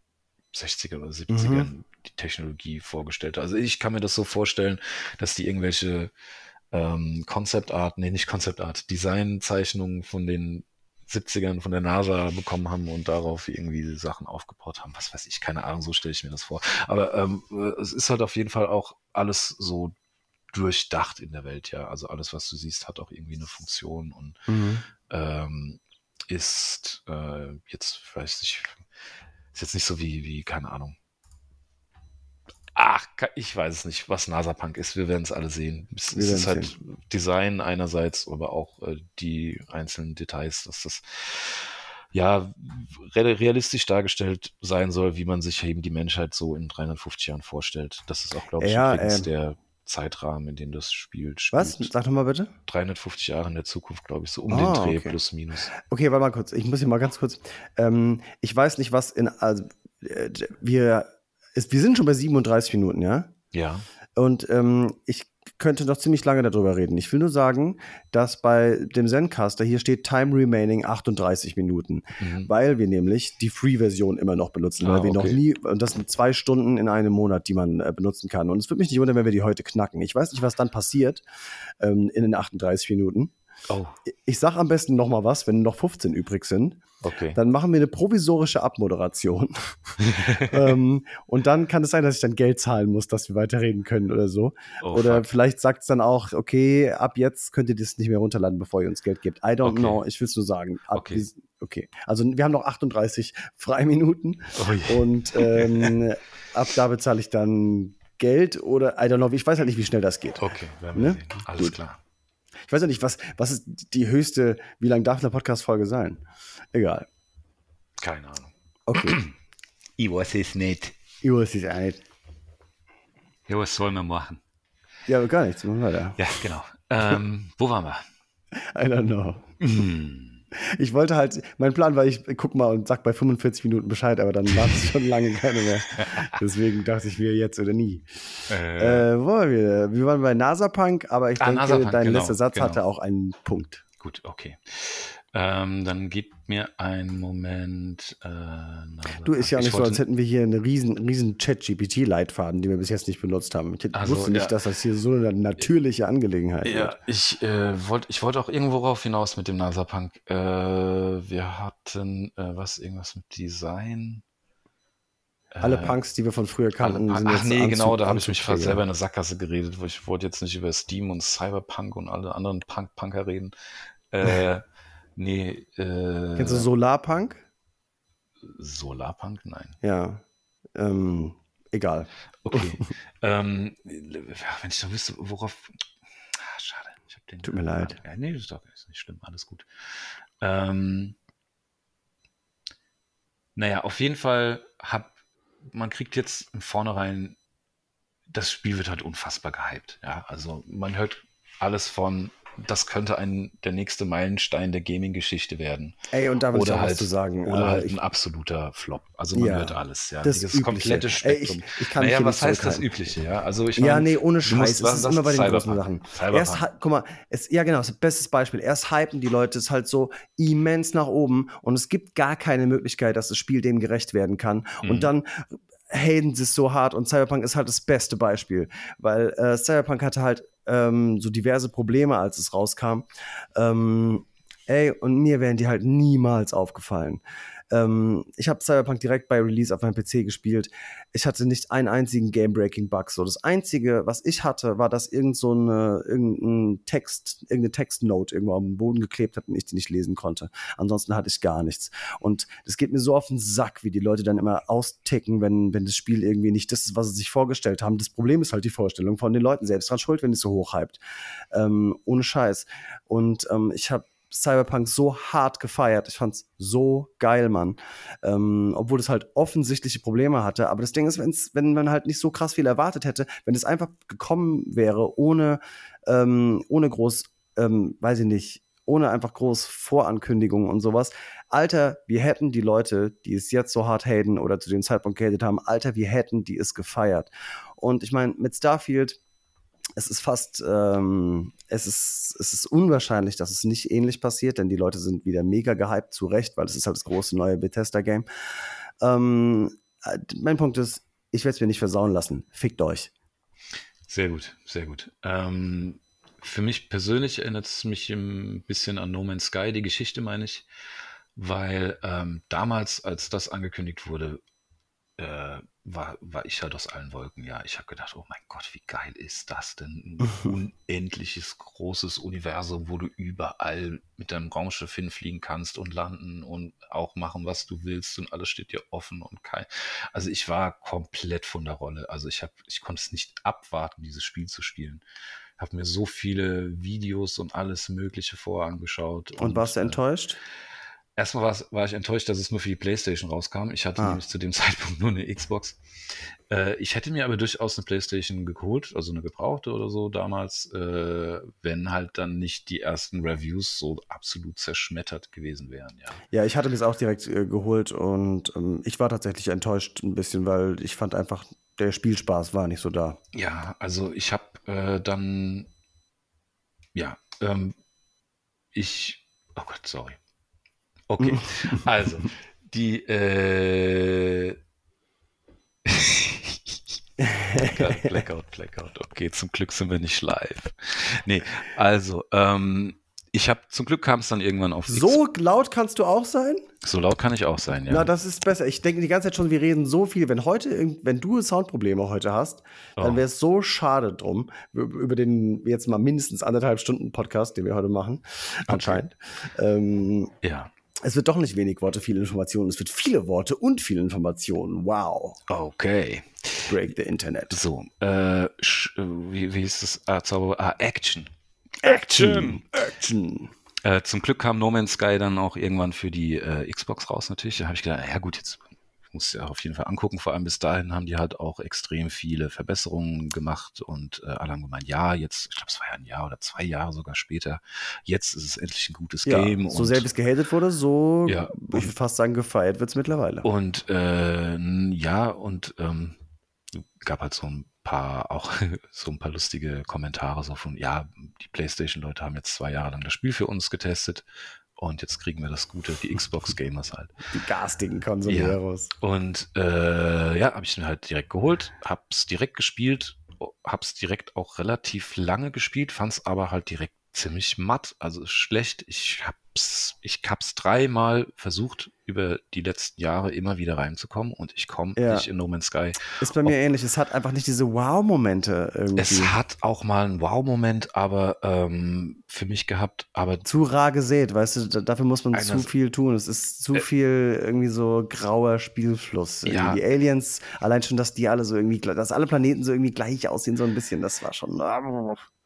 60er oder 70ern mhm. die Technologie vorgestellt hat. Also ich kann mir das so vorstellen, dass die irgendwelche ähm, Concept Art, nee, nicht Concept Art, Designzeichnungen von den 70ern von der NASA bekommen haben und darauf irgendwie Sachen aufgebaut haben. Was weiß ich, keine Ahnung, so stelle ich mir das vor. Aber ähm, es ist halt auf jeden Fall auch alles so durchdacht in der Welt, ja. Also alles, was du siehst, hat auch irgendwie eine Funktion und mhm. ähm, ist äh, jetzt, weiß ich, ist jetzt nicht so wie, wie, keine Ahnung. Ach, ich weiß es nicht, was NASA-Punk ist. Wir werden es alle sehen. Es, es ist halt sehen. Design einerseits, aber auch äh, die einzelnen Details, dass das ja realistisch dargestellt sein soll, wie man sich eben die Menschheit so in 350 Jahren vorstellt. Das ist auch, glaube ich, ja, übrigens äh, der Zeitrahmen, in dem das spielt. spielt. Was? Sag doch mal bitte. 350 Jahre in der Zukunft, glaube ich, so um oh, den Dreh okay. plus minus. Okay, warte mal kurz. Ich muss hier mal ganz kurz. Ähm, ich weiß nicht, was in. Also, äh, wir, ist, wir sind schon bei 37 Minuten, ja? Ja. Und ähm, ich könnte noch ziemlich lange darüber reden. Ich will nur sagen, dass bei dem Zencaster hier steht Time Remaining 38 Minuten, mhm. weil wir nämlich die Free-Version immer noch benutzen, ah, weil wir okay. noch nie, und das sind zwei Stunden in einem Monat, die man äh, benutzen kann. Und es würde mich nicht wundern, wenn wir die heute knacken. Ich weiß nicht, was dann passiert ähm, in den 38 Minuten. Oh. Ich sag am besten noch mal was, wenn noch 15 übrig sind. Okay. Dann machen wir eine provisorische Abmoderation. ähm, und dann kann es sein, dass ich dann Geld zahlen muss, dass wir weiterreden können oder so. Oh, oder fuck. vielleicht sagt es dann auch, okay, ab jetzt könnt ihr das nicht mehr runterladen, bevor ihr uns Geld gebt. I don't okay. know, ich will es nur sagen. Ab, okay. okay. Also wir haben noch 38 Freiminuten. Oh und ähm, ab da bezahle ich dann Geld oder I don't know, ich weiß halt nicht, wie schnell das geht. Okay, werden wir ne? sehen. Alles Gut. klar. Ich weiß ja nicht, was, was ist die höchste, wie lang darf eine Podcast-Folge sein? Egal. Keine Ahnung. Okay. ich weiß es nicht. Ich weiß es auch nicht. Ja, was sollen wir machen? Ja, gar nichts. Machen wir da. Ja, genau. Ähm, wo waren wir? I don't know. Mm. Ich wollte halt, mein Plan war, ich guck mal und sag bei 45 Minuten Bescheid, aber dann war es schon lange keine mehr. Deswegen dachte ich, wir jetzt oder nie. Äh, äh, wo waren wir? Wir waren bei NASA-Punk, aber ich ah, denke, dein genau, letzter Satz genau. hatte auch einen Punkt. Gut, okay. Ähm, dann gib mir einen Moment. Äh, du, ist ja auch nicht so, als hätten wir hier einen riesen, riesen Chat-GPT-Leitfaden, den wir bis jetzt nicht benutzt haben. Ich also, wusste nicht, ja. dass das hier so eine natürliche Angelegenheit ja, wird. Ich äh, wollte ich wollt auch irgendwo rauf hinaus mit dem NASA-Punk. Äh, wir hatten äh, was, irgendwas mit Design. Alle äh, Punks, die wir von früher kannten. Sind Ach nee, Anzug, genau, da habe ich mich fast selber in eine Sackgasse geredet, wo ich wollte jetzt nicht über Steam und Cyberpunk und alle anderen Punk Punker reden. Äh, Nee. Äh, Kennst du Solarpunk? Solarpunk? Nein. Ja. Ähm, egal. Okay. ähm, wenn ich doch wüsste, worauf. Ah, schade. Ich hab den Tut mir leid. Ja, nee, das ist, doch, ist nicht schlimm. Alles gut. Ähm, naja, auf jeden Fall hab, man kriegt jetzt im Vornherein, das Spiel wird halt unfassbar gehypt. Ja, also man hört alles von das könnte ein der nächste Meilenstein der Gaming-Geschichte werden. Ey, und da oder ich auch halt, was zu sagen. Oder äh, halt ich, ein absoluter Flop. Also man ja, hört alles, ja. Das, das komplette Spektrum. Ey, ich, ich kann naja, was heißt das Übliche, ja? Also ich mein, Ja, nee, ohne Scheiß. Es ist immer bei den großen Sachen. Erst, guck mal, es, ja genau, das bestes Beispiel. Erst hypen die Leute es halt so immens nach oben und es gibt gar keine Möglichkeit, dass das Spiel dem gerecht werden kann. Mhm. Und dann haten sie es so hart und Cyberpunk ist halt das beste Beispiel, weil äh, Cyberpunk hatte halt ähm, so diverse Probleme, als es rauskam. Ähm, ey, und mir wären die halt niemals aufgefallen. Ähm, ich habe Cyberpunk direkt bei Release auf meinem PC gespielt. Ich hatte nicht einen einzigen Game-Breaking-Bug. So, das Einzige, was ich hatte, war, dass irgend so eine, irgendein Text, irgendeine Textnote irgendwo am Boden geklebt hat und ich die nicht lesen konnte. Ansonsten hatte ich gar nichts. Und das geht mir so auf den Sack, wie die Leute dann immer austicken, wenn, wenn das Spiel irgendwie nicht das ist, was sie sich vorgestellt haben. Das Problem ist halt die Vorstellung von den Leuten selbst dran schuld, wenn es so hoch hypt. Ähm, ohne Scheiß. Und ähm, ich habe Cyberpunk so hart gefeiert. Ich fand's so geil, Mann. Ähm, obwohl es halt offensichtliche Probleme hatte. Aber das Ding ist, wenn's, wenn man halt nicht so krass viel erwartet hätte, wenn es einfach gekommen wäre, ohne, ähm, ohne groß, ähm, weiß ich nicht, ohne einfach groß Vorankündigungen und sowas. Alter, wir hätten die Leute, die es jetzt so hart haten oder zu dem Zeitpunkt gehatet haben, Alter, wir hätten die es gefeiert. Und ich meine, mit Starfield es ist fast, ähm, es, ist, es ist unwahrscheinlich, dass es nicht ähnlich passiert, denn die Leute sind wieder mega gehypt, zu Recht, weil es ist halt das große neue Bethesda-Game. Ähm, äh, mein Punkt ist, ich werde es mir nicht versauen lassen. Fickt euch. Sehr gut, sehr gut. Ähm, für mich persönlich erinnert es mich ein bisschen an No Man's Sky, die Geschichte meine ich, weil ähm, damals, als das angekündigt wurde, äh, war, war ich halt aus allen Wolken. Ja, ich habe gedacht, oh mein Gott, wie geil ist das denn? Ein unendliches, großes Universum, wo du überall mit deinem Raumschiff hinfliegen kannst und landen und auch machen, was du willst und alles steht dir offen und kein. Also ich war komplett von der Rolle. Also ich habe, ich konnte es nicht abwarten, dieses Spiel zu spielen. Habe mir so viele Videos und alles Mögliche vorangeschaut. Und, und warst du äh, enttäuscht? Erstmal war ich enttäuscht, dass es nur für die PlayStation rauskam. Ich hatte ah. nämlich zu dem Zeitpunkt nur eine Xbox. Äh, ich hätte mir aber durchaus eine PlayStation geholt, also eine gebrauchte oder so damals, äh, wenn halt dann nicht die ersten Reviews so absolut zerschmettert gewesen wären. Ja, ja ich hatte mir es auch direkt äh, geholt und ähm, ich war tatsächlich enttäuscht ein bisschen, weil ich fand einfach, der Spielspaß war nicht so da. Ja, also ich habe äh, dann, ja, ähm, ich, oh Gott, sorry. Okay, also die äh, Blackout, Blackout, Blackout. Okay, zum Glück sind wir nicht live. Nee, also, ähm, ich habe zum Glück kam es dann irgendwann auf. So X laut kannst du auch sein? So laut kann ich auch sein, ja. Na, das ist besser. Ich denke die ganze Zeit schon, wir reden so viel. Wenn heute, wenn du Soundprobleme heute hast, oh. dann wäre es so schade drum, über den jetzt mal mindestens anderthalb Stunden Podcast, den wir heute machen, okay. anscheinend. Ähm, ja es wird doch nicht wenig Worte, viele Informationen. Es wird viele Worte und viele Informationen. Wow. Okay. Break the Internet. So, äh, äh wie, wie ist das? Ah, Zauber, ah, Action. Action. Action. Äh, zum Glück kam No Man's Sky dann auch irgendwann für die äh, Xbox raus natürlich. Da habe ich gedacht, ja gut, jetzt muss ja auf jeden Fall angucken. Vor allem bis dahin haben die halt auch extrem viele Verbesserungen gemacht und äh, alle haben gemeint, ja, jetzt, ich glaube, es war ja ein Jahr oder zwei Jahre sogar später, jetzt ist es endlich ein gutes ja, Game. So sehr es gehatet wurde, so, ja, ich würde fast sagen, gefeiert wird es mittlerweile. Und äh, ja, und ähm, gab halt so ein paar, auch so ein paar lustige Kommentare so von, ja, die PlayStation-Leute haben jetzt zwei Jahre lang das Spiel für uns getestet und jetzt kriegen wir das Gute, die Xbox-Gamers halt. Die garstigen Konsoleros. Ja. Und äh, ja, habe ich mir halt direkt geholt, hab's direkt gespielt, hab's direkt auch relativ lange gespielt, fand's aber halt direkt ziemlich matt, also schlecht. Ich hab's, ich hab's dreimal versucht, über die letzten Jahre immer wieder reinzukommen und ich komme ja. nicht in No Man's Sky. Ist bei mir Ob, ähnlich. Es hat einfach nicht diese Wow-Momente irgendwie. Es hat auch mal einen Wow-Moment, aber ähm, für mich gehabt, aber zu rar gesät, weißt du, dafür muss man zu viel tun. Es ist zu äh, viel irgendwie so grauer Spielfluss. Ja. Die Aliens, allein schon, dass die alle so irgendwie, dass alle Planeten so irgendwie gleich aussehen, so ein bisschen, das war schon.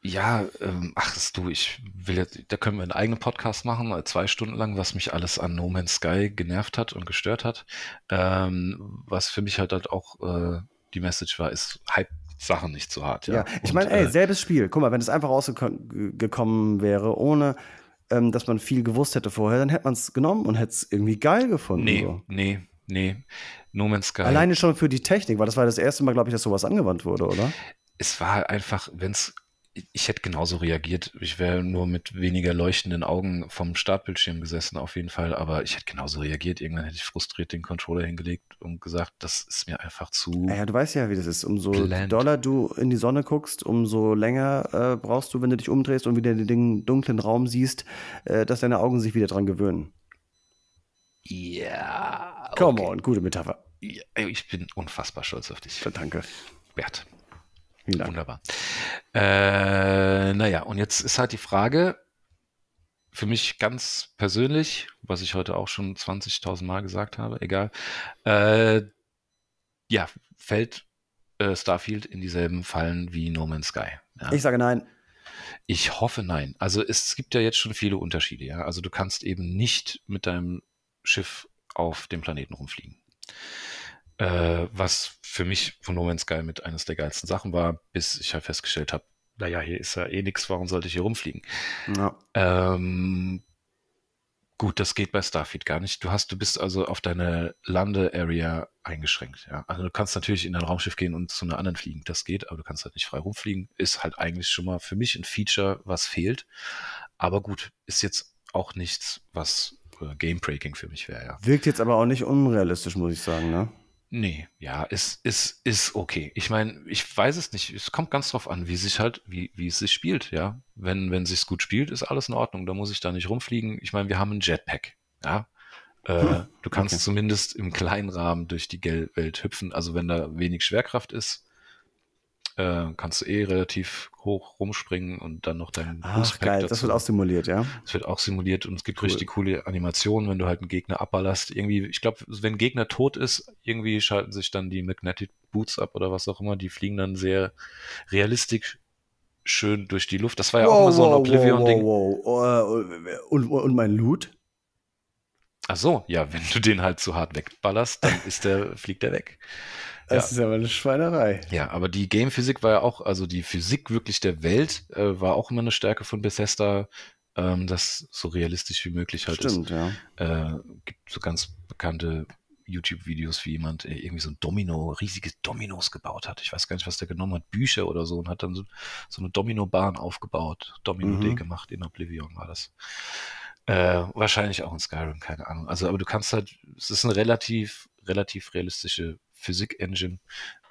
Ja, ähm, ach du, ich will jetzt, da können wir einen eigenen Podcast machen, zwei Stunden lang, was mich alles an No Man's Sky genervt hat und gestört hat. Ähm, was für mich halt, halt auch äh, die Message war, ist, hype Sachen nicht so hart. Ja, ja ich meine, ey, äh, selbes Spiel. Guck mal, wenn es einfach rausgekommen wäre, ohne ähm, dass man viel gewusst hätte vorher, dann hätte man es genommen und hätte es irgendwie geil gefunden. Nee, so. nee, nee. No Man's Sky. Alleine schon für die Technik, weil das war das erste Mal, glaube ich, dass sowas angewandt wurde, oder? Es war einfach, wenn es ich hätte genauso reagiert. Ich wäre nur mit weniger leuchtenden Augen vom Startbildschirm gesessen, auf jeden Fall. Aber ich hätte genauso reagiert. Irgendwann hätte ich frustriert den Controller hingelegt und gesagt, das ist mir einfach zu. Ja, du weißt ja, wie das ist. Umso blend. doller du in die Sonne guckst, umso länger äh, brauchst du, wenn du dich umdrehst und wieder den dunklen Raum siehst, äh, dass deine Augen sich wieder dran gewöhnen. Ja. Okay. Come on, gute Metapher. Ja, ich bin unfassbar stolz auf dich. Danke. Bert. Wunderbar. Äh, naja, und jetzt ist halt die Frage, für mich ganz persönlich, was ich heute auch schon 20.000 Mal gesagt habe, egal, äh, ja, fällt äh, Starfield in dieselben Fallen wie No Man's Sky. Ja? Ich sage nein. Ich hoffe nein. Also es gibt ja jetzt schon viele Unterschiede, ja. Also du kannst eben nicht mit deinem Schiff auf dem Planeten rumfliegen. Äh, was für mich von No Man's Sky mit eines der geilsten Sachen war, bis ich halt festgestellt habe, naja, hier ist ja eh nichts, warum sollte ich hier rumfliegen? Ja. Ähm, gut, das geht bei Starfield gar nicht. Du hast, du bist also auf deine Lande-Area eingeschränkt, ja. Also du kannst natürlich in ein Raumschiff gehen und zu einer anderen fliegen, das geht, aber du kannst halt nicht frei rumfliegen. Ist halt eigentlich schon mal für mich ein Feature, was fehlt. Aber gut, ist jetzt auch nichts, was äh, Game-Breaking für mich wäre, ja. Wirkt jetzt aber auch nicht unrealistisch, muss ich sagen, ne? Nee, ja, ist, ist, ist okay. Ich meine, ich weiß es nicht. Es kommt ganz drauf an, wie sich halt, wie, wie es sich spielt, ja. Wenn, wenn sich's gut spielt, ist alles in Ordnung. Da muss ich da nicht rumfliegen. Ich meine, wir haben ein Jetpack, ja. Äh, hm, du kannst okay. zumindest im kleinen Rahmen durch die Welt hüpfen. Also wenn da wenig Schwerkraft ist, äh, kannst du eh relativ hoch rumspringen und dann noch deinen Ach, geil, dazu. das wird auch simuliert, ja? Das wird auch simuliert und es gibt cool. richtig coole Animationen, wenn du halt einen Gegner abballerst. Irgendwie, ich glaube, wenn ein Gegner tot ist, irgendwie schalten sich dann die Magnetic Boots ab oder was auch immer. Die fliegen dann sehr realistisch schön durch die Luft. Das war ja wow, auch mal so ein Oblivion-Ding. Wow, wow. Und, und mein Loot? Ach so, ja, wenn du den halt so hart wegballerst, dann ist der, fliegt der weg. Das ja. ist aber eine Schweinerei. Ja, aber die Game-Physik war ja auch, also die Physik wirklich der Welt äh, war auch immer eine Stärke von Bethesda, ähm, das so realistisch wie möglich halt Stimmt, ist. ja. Äh, gibt so ganz bekannte YouTube-Videos, wie jemand äh, irgendwie so ein Domino, riesige Dominos gebaut hat. Ich weiß gar nicht, was der genommen hat, Bücher oder so und hat dann so, so eine Domino-Bahn aufgebaut. Domino-D mhm. gemacht, in Oblivion war das. Äh, wahrscheinlich auch in Skyrim, keine Ahnung. Also, aber du kannst halt, es ist eine relativ, relativ realistische Physik-Engine.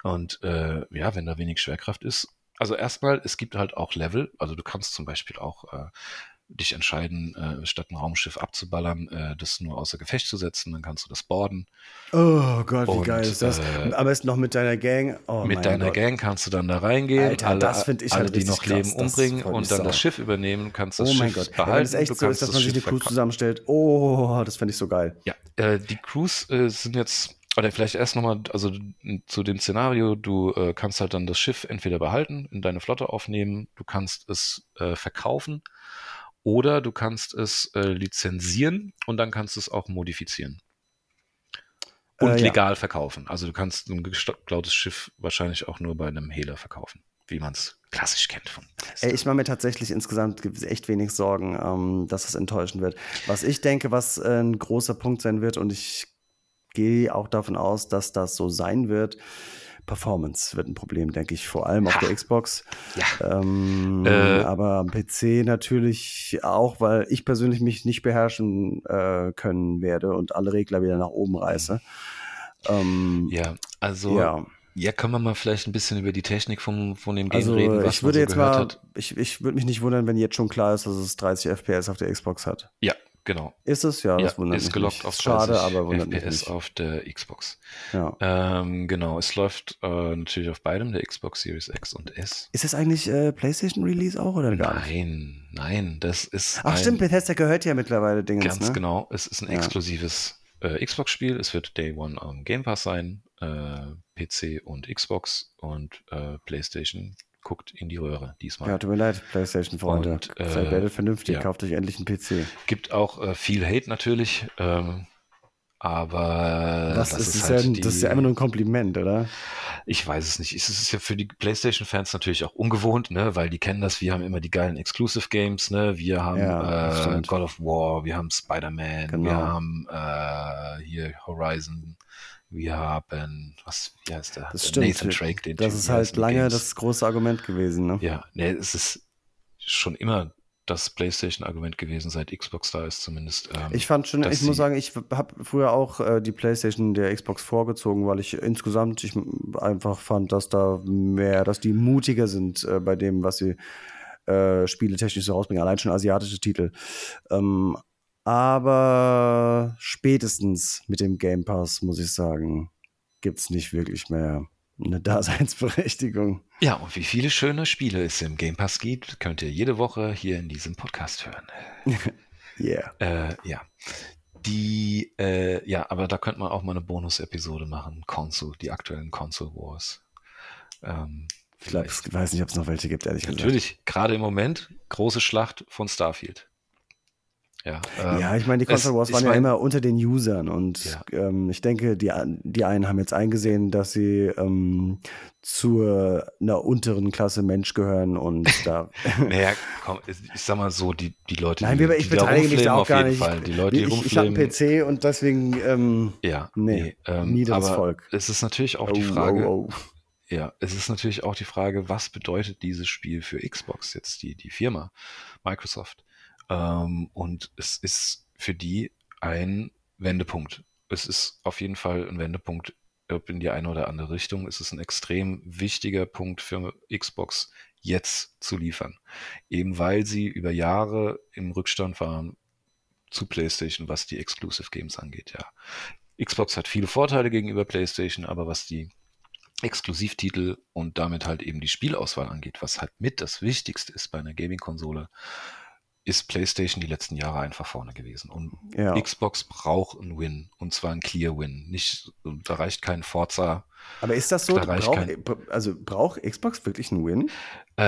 Und äh, ja, wenn da wenig Schwerkraft ist. Also erstmal, es gibt halt auch Level. Also du kannst zum Beispiel auch äh, dich entscheiden, äh, statt ein Raumschiff abzuballern, äh, das nur außer Gefecht zu setzen, dann kannst du das boarden. Oh Gott, wie geil ist das? Äh, Am besten noch mit deiner Gang. Oh mit deiner Gott. Gang kannst du dann da reingehen, Alter, alle, das ich alle, halt die noch krass, leben, umbringen und dann das Schiff übernehmen, kannst das oh mein Schiff Gott. behalten. Wenn es echt so ist, dass man sich die Crew zusammenstellt, oh, das fände ich so geil. Ja, äh, die Crews äh, sind jetzt oder vielleicht erst nochmal, also zu dem Szenario, du äh, kannst halt dann das Schiff entweder behalten, in deine Flotte aufnehmen, du kannst es äh, verkaufen oder du kannst es äh, lizenzieren und dann kannst du es auch modifizieren. Und äh, legal ja. verkaufen. Also du kannst ein geklautes Schiff wahrscheinlich auch nur bei einem Hehler verkaufen, wie man es klassisch kennt von. Ey, ich mache mir tatsächlich insgesamt echt wenig Sorgen, ähm, dass es enttäuschen wird. Was ich denke, was äh, ein großer Punkt sein wird, und ich gehe auch davon aus, dass das so sein wird. Performance wird ein Problem, denke ich, vor allem auf ha. der Xbox. Ja. Ähm, äh. Aber am PC natürlich auch, weil ich persönlich mich nicht beherrschen äh, können werde und alle Regler wieder nach oben reiße. Ähm, ja, also. Ja. Ja, können wir mal vielleicht ein bisschen über die Technik vom, von dem Game also, reden, was ich würde so jetzt mal, hat. Ich, ich würde mich nicht wundern, wenn jetzt schon klar ist, dass es 30 FPS auf der Xbox hat. Ja, Genau. Ist es? Ja, das ja, wundert ist mich gelockt nicht. auf Schade, aber wundert FPS mich nicht. auf der Xbox. Ja. Ähm, genau, es läuft äh, natürlich auf beidem, der Xbox Series X und S. Ist das eigentlich äh, PlayStation Release auch oder gar? Nein, nein, das ist. Ach stimmt, Bethesda gehört ja mittlerweile Dinge. Ganz ne? genau, es ist ein ja. exklusives äh, Xbox-Spiel. Es wird Day One am Game Pass sein, äh, PC und Xbox und äh, PlayStation guckt in die Röhre diesmal. Ja, tut mir leid, PlayStation-Freunde. Äh, Seid vernünftig, ja. kauft euch endlich einen PC. Gibt auch äh, viel Hate natürlich, ähm, Aber Was das ist, ist, halt ja, die, das ist ja immer nur ein Kompliment, oder? ich weiß es nicht. Es ist ja für die PlayStation-Fans natürlich auch ungewohnt, ne, weil die kennen das. Wir haben immer die geilen Exclusive Games, ne. Wir haben Ja, das äh. God of War, wir haben Spider-Man, Genau. wir haben äh, hier Horizon, wir haben was, wie heißt der? Das Der. Nathan Drake, den das ist halt lange Games? das große Argument gewesen, ne? Ja, ne, es ist schon immer das PlayStation-Argument gewesen, seit Xbox da ist zumindest. Ähm, Ich fand schon, ich muss sagen, ich habe früher auch äh, die PlayStation der Xbox vorgezogen, weil ich insgesamt ich einfach fand, dass da mehr, dass die mutiger sind äh, bei dem, was sie äh, spieletechnisch so rausbringen. Allein schon asiatische Titel. Ähm, aber spätestens mit dem Game Pass, muss ich sagen, gibt es nicht wirklich mehr eine Daseinsberechtigung. Ja, und wie viele schöne Spiele es im Game Pass gibt, könnt ihr jede Woche hier in diesem Podcast hören. Yeah. Äh, ja. Die, äh, ja, aber da könnte man auch mal eine Bonus-Episode machen. Console, die aktuellen Console Wars. Ähm, Ich vielleicht. ich weiß nicht, ob es noch welche gibt, ehrlich gesagt. Natürlich, gerade im Moment, große Schlacht von Starfield. Ja, ähm, Ja, ich meine, die Console Wars waren ja mein- immer unter den Usern und Ja. ähm, ich denke, die, die einen haben jetzt eingesehen, dass sie ähm, zu einer unteren Klasse Mensch gehören und da. Naja, komm, ich sag mal so, die, die Leute, Nein, die, ich die da beteilige mich da auch gar nicht. Fall. Die Leute, die ich ich habe einen PC und deswegen, ähm, ja, Nee, nee, ähm, niederes Volk. es ist natürlich auch oh, die Frage, oh, oh. Ja, es ist natürlich auch die Frage, was bedeutet dieses Spiel für Xbox jetzt, die, die Firma Microsoft? Ähm, und es ist für die ein Wendepunkt. Es ist auf jeden Fall ein Wendepunkt, ob in die eine oder andere Richtung. Es ist ein extrem wichtiger Punkt für Xbox, jetzt zu liefern. Eben weil sie über Jahre im Rückstand waren zu PlayStation, was die Exclusive Games angeht, ja. Xbox hat viele Vorteile gegenüber PlayStation, aber was die Exklusivtitel und damit halt eben die Spielauswahl angeht, was halt mit das Wichtigste ist bei einer Gaming-Konsole, ist PlayStation die letzten Jahre einfach vorne gewesen. Und Ja. Xbox braucht einen Win und zwar einen Clear Win. Nicht, da reicht kein Forza. Aber ist das so? Da Brauch, also braucht Xbox wirklich einen Win? Äh,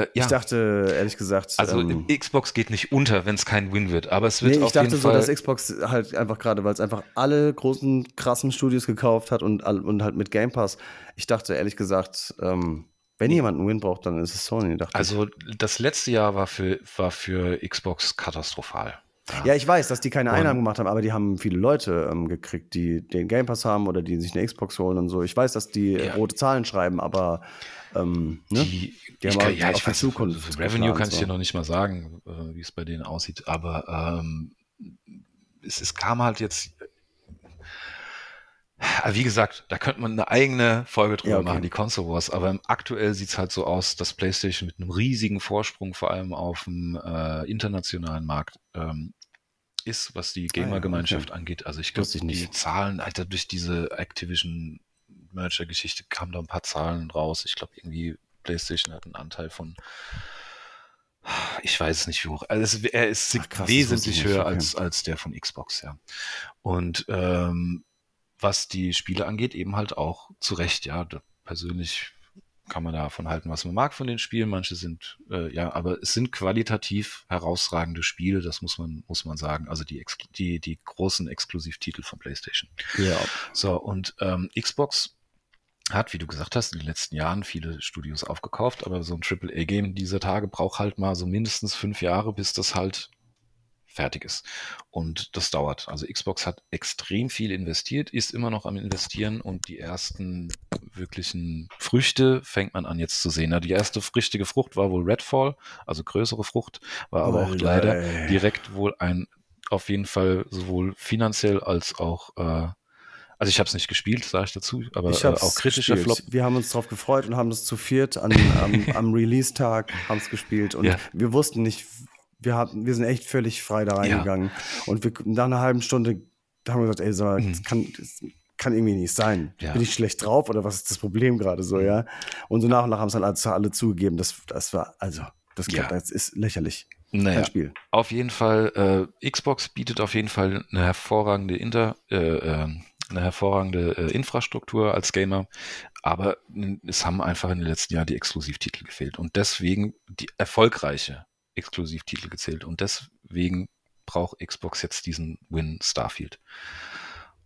ja, Ich dachte, ehrlich gesagt, also ähm, Xbox geht nicht unter, wenn es kein Win wird, aber es wird Nee, ich auf dachte jeden so, Fall. dass Xbox halt einfach gerade, weil es einfach alle großen, krassen Studios gekauft hat und, und halt mit Game Pass. Ich dachte ehrlich gesagt, ähm, wenn jemand einen Win braucht, dann ist es Sony. Dachte also das letzte Jahr war für, war für Xbox katastrophal. ich. Ja, ich weiß, dass die keine Und- Einnahmen gemacht haben, aber die haben viele Leute ähm, gekriegt, die den Game Pass haben oder die sich eine Xbox holen und so. Ich weiß, dass die Ja. rote Zahlen schreiben, aber ähm, ne? Die, Die haben kann, ja, ich weiß, Zukunft Revenue geplant, kann ich dir noch nicht mal sagen, äh, wie es bei denen aussieht, aber ähm, es, es kam halt jetzt. Aber wie gesagt, da könnte man eine eigene Folge drüber Ja, okay. machen, die Console Wars. Aber aktuell sieht es halt so aus, dass PlayStation mit einem riesigen Vorsprung, vor allem auf dem äh, internationalen Markt, ähm, ist, was die Ah ja, Gamer-Gemeinschaft angeht. Also ich glaube, die. Zahlen, Alter, durch diese Activision Merger-Geschichte kamen da ein paar Zahlen raus. Ich glaube, irgendwie PlayStation hat einen Anteil von, ich weiß es nicht wie hoch. Also er ist Ach, krass, wesentlich höher okay. als, als der von Xbox, ja. Und ähm, was die Spiele angeht, eben halt auch zu Recht, ja. Persönlich kann man davon halten, was man mag von den Spielen. Manche sind, äh, ja, aber es sind qualitativ herausragende Spiele, das muss man, muss man sagen. Also die, die, die großen Exklusivtitel von PlayStation. Ja. So, und ähm, Xbox hat, wie du gesagt hast, in den letzten Jahren viele Studios aufgekauft, aber so ein AAA-Game dieser Tage braucht halt mal so mindestens fünf Jahre, bis das halt fertig ist. Und das dauert. Also Xbox hat extrem viel investiert, ist immer noch am Investieren und die ersten wirklichen Früchte fängt man an jetzt zu sehen. Die erste richtige Frucht war wohl Redfall, also größere Frucht, war aber auch Alter, leider ey. direkt wohl ein, auf jeden Fall sowohl finanziell als auch, äh, also ich habe es nicht gespielt, sage ich dazu, aber Ich äh, auch kritischer gespielt. Flop. Wir haben uns drauf gefreut und haben das zu viert an, am, am Release-Tag haben es gespielt und Ja. wir wussten nicht, wir, haben, wir sind echt völlig frei da reingegangen. Und wir, nach einer halben Stunde haben wir gesagt, ey, so, das, kann, das kann irgendwie nicht sein. Mhm. Ja. Bin ich schlecht drauf oder was ist das Problem gerade so, ja? Und so nach und nach haben es dann alle, alle zugegeben. Das, das war, also, das, Ja. das ist lächerlich. Naja, Spiel. Auf jeden Fall, äh, Xbox bietet auf jeden Fall eine hervorragende Inter, äh, äh, eine hervorragende äh, Infrastruktur als Gamer, aber es haben einfach in den letzten Jahren die Exklusivtitel gefehlt und deswegen die erfolgreiche Exklusivtitel gezählt und deswegen braucht Xbox jetzt diesen Win Starfield.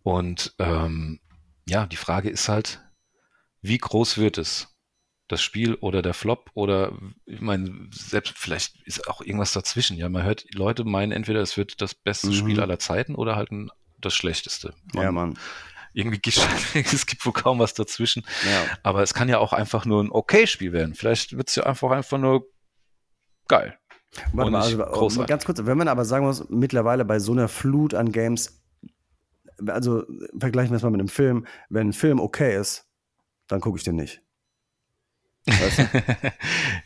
Und ähm, ja, die Frage ist halt, wie groß wird es? Das Spiel oder der Flop oder ich meine, selbst vielleicht ist auch irgendwas dazwischen. Ja, man hört, Leute meinen entweder es wird das beste mhm. Spiel aller Zeiten oder halt ein, das schlechteste. Man, ja, Mann. Irgendwie es gibt wohl kaum was dazwischen. Ja. Aber es kann ja auch einfach nur ein okay-Spiel werden. Vielleicht wird es ja einfach einfach nur geil. Warte mal, also, ganz kurz, wenn man aber sagen muss, mittlerweile bei so einer Flut an Games, also vergleichen wir es mal mit einem Film, wenn ein Film okay ist, dann gucke ich den nicht. Weißt du?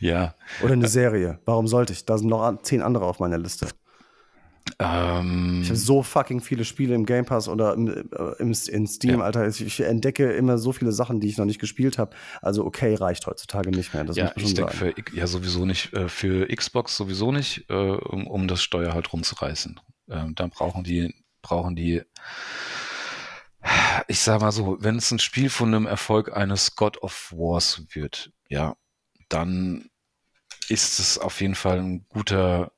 ja. Oder eine Serie. Warum sollte ich? Da sind noch zehn andere auf meiner Liste. Ähm, ich habe so fucking viele Spiele im Game Pass oder im, äh, im in Steam, ja. Alter. Ich entdecke immer so viele Sachen, die ich noch nicht gespielt habe. Also okay reicht heutzutage nicht mehr. Das ja, ich denke für ja sowieso nicht. Äh, für Xbox sowieso nicht, äh, um, um das Steuer halt rumzureißen. Ähm, dann brauchen die brauchen die ich sag mal so, wenn es ein Spiel von einem Erfolg eines God of Wars wird, ja, dann ist es auf jeden Fall ein guter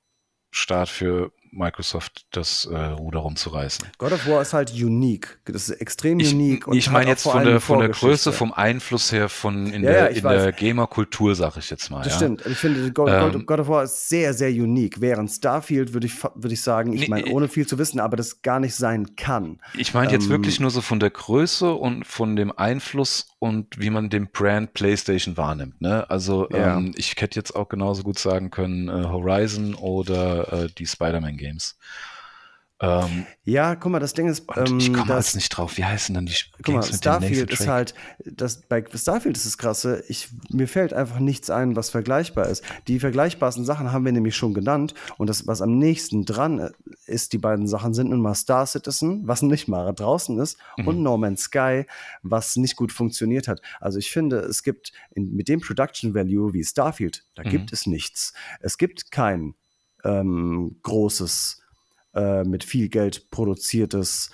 Start für Microsoft das äh, Ruder rumzureißen. God of War ist halt unique. Das ist extrem ich, unique. ich meine jetzt von der, von der Größe, vom Einfluss her, von in ja, der, ja, in der Gamer-Kultur, sag ich jetzt mal. Das ja. stimmt. Ich finde, God, ähm, God, of War ist sehr, sehr unique. Während Starfield würde ich, würd ich sagen, ich meine, ohne viel zu wissen, aber das gar nicht sein kann. Ich meine jetzt ähm, wirklich nur so von der Größe und von dem Einfluss und wie man den Brand PlayStation wahrnimmt. Ne? Also ähm, ich hätte jetzt auch genauso gut sagen können äh, Horizon oder äh, die Spider-Man-Games. Ähm, ja, guck mal, das Ding ist, ähm, ich komme jetzt nicht drauf. Wie heißen denn die Guck mal, Starfield ist halt, das, bei Starfield ist das krasse, ich, mir fällt einfach nichts ein, was vergleichbar ist. Die vergleichbarsten Sachen haben wir nämlich schon genannt und das, was am nächsten dran ist, die beiden Sachen sind nun mal Star Citizen, was nicht mal draußen ist, mhm. und No Man's Sky, was nicht gut funktioniert hat. Also ich finde, es gibt in, mit dem Production Value wie Starfield, da mhm. gibt es nichts. Es gibt kein ähm, großes äh, mit viel Geld produziertes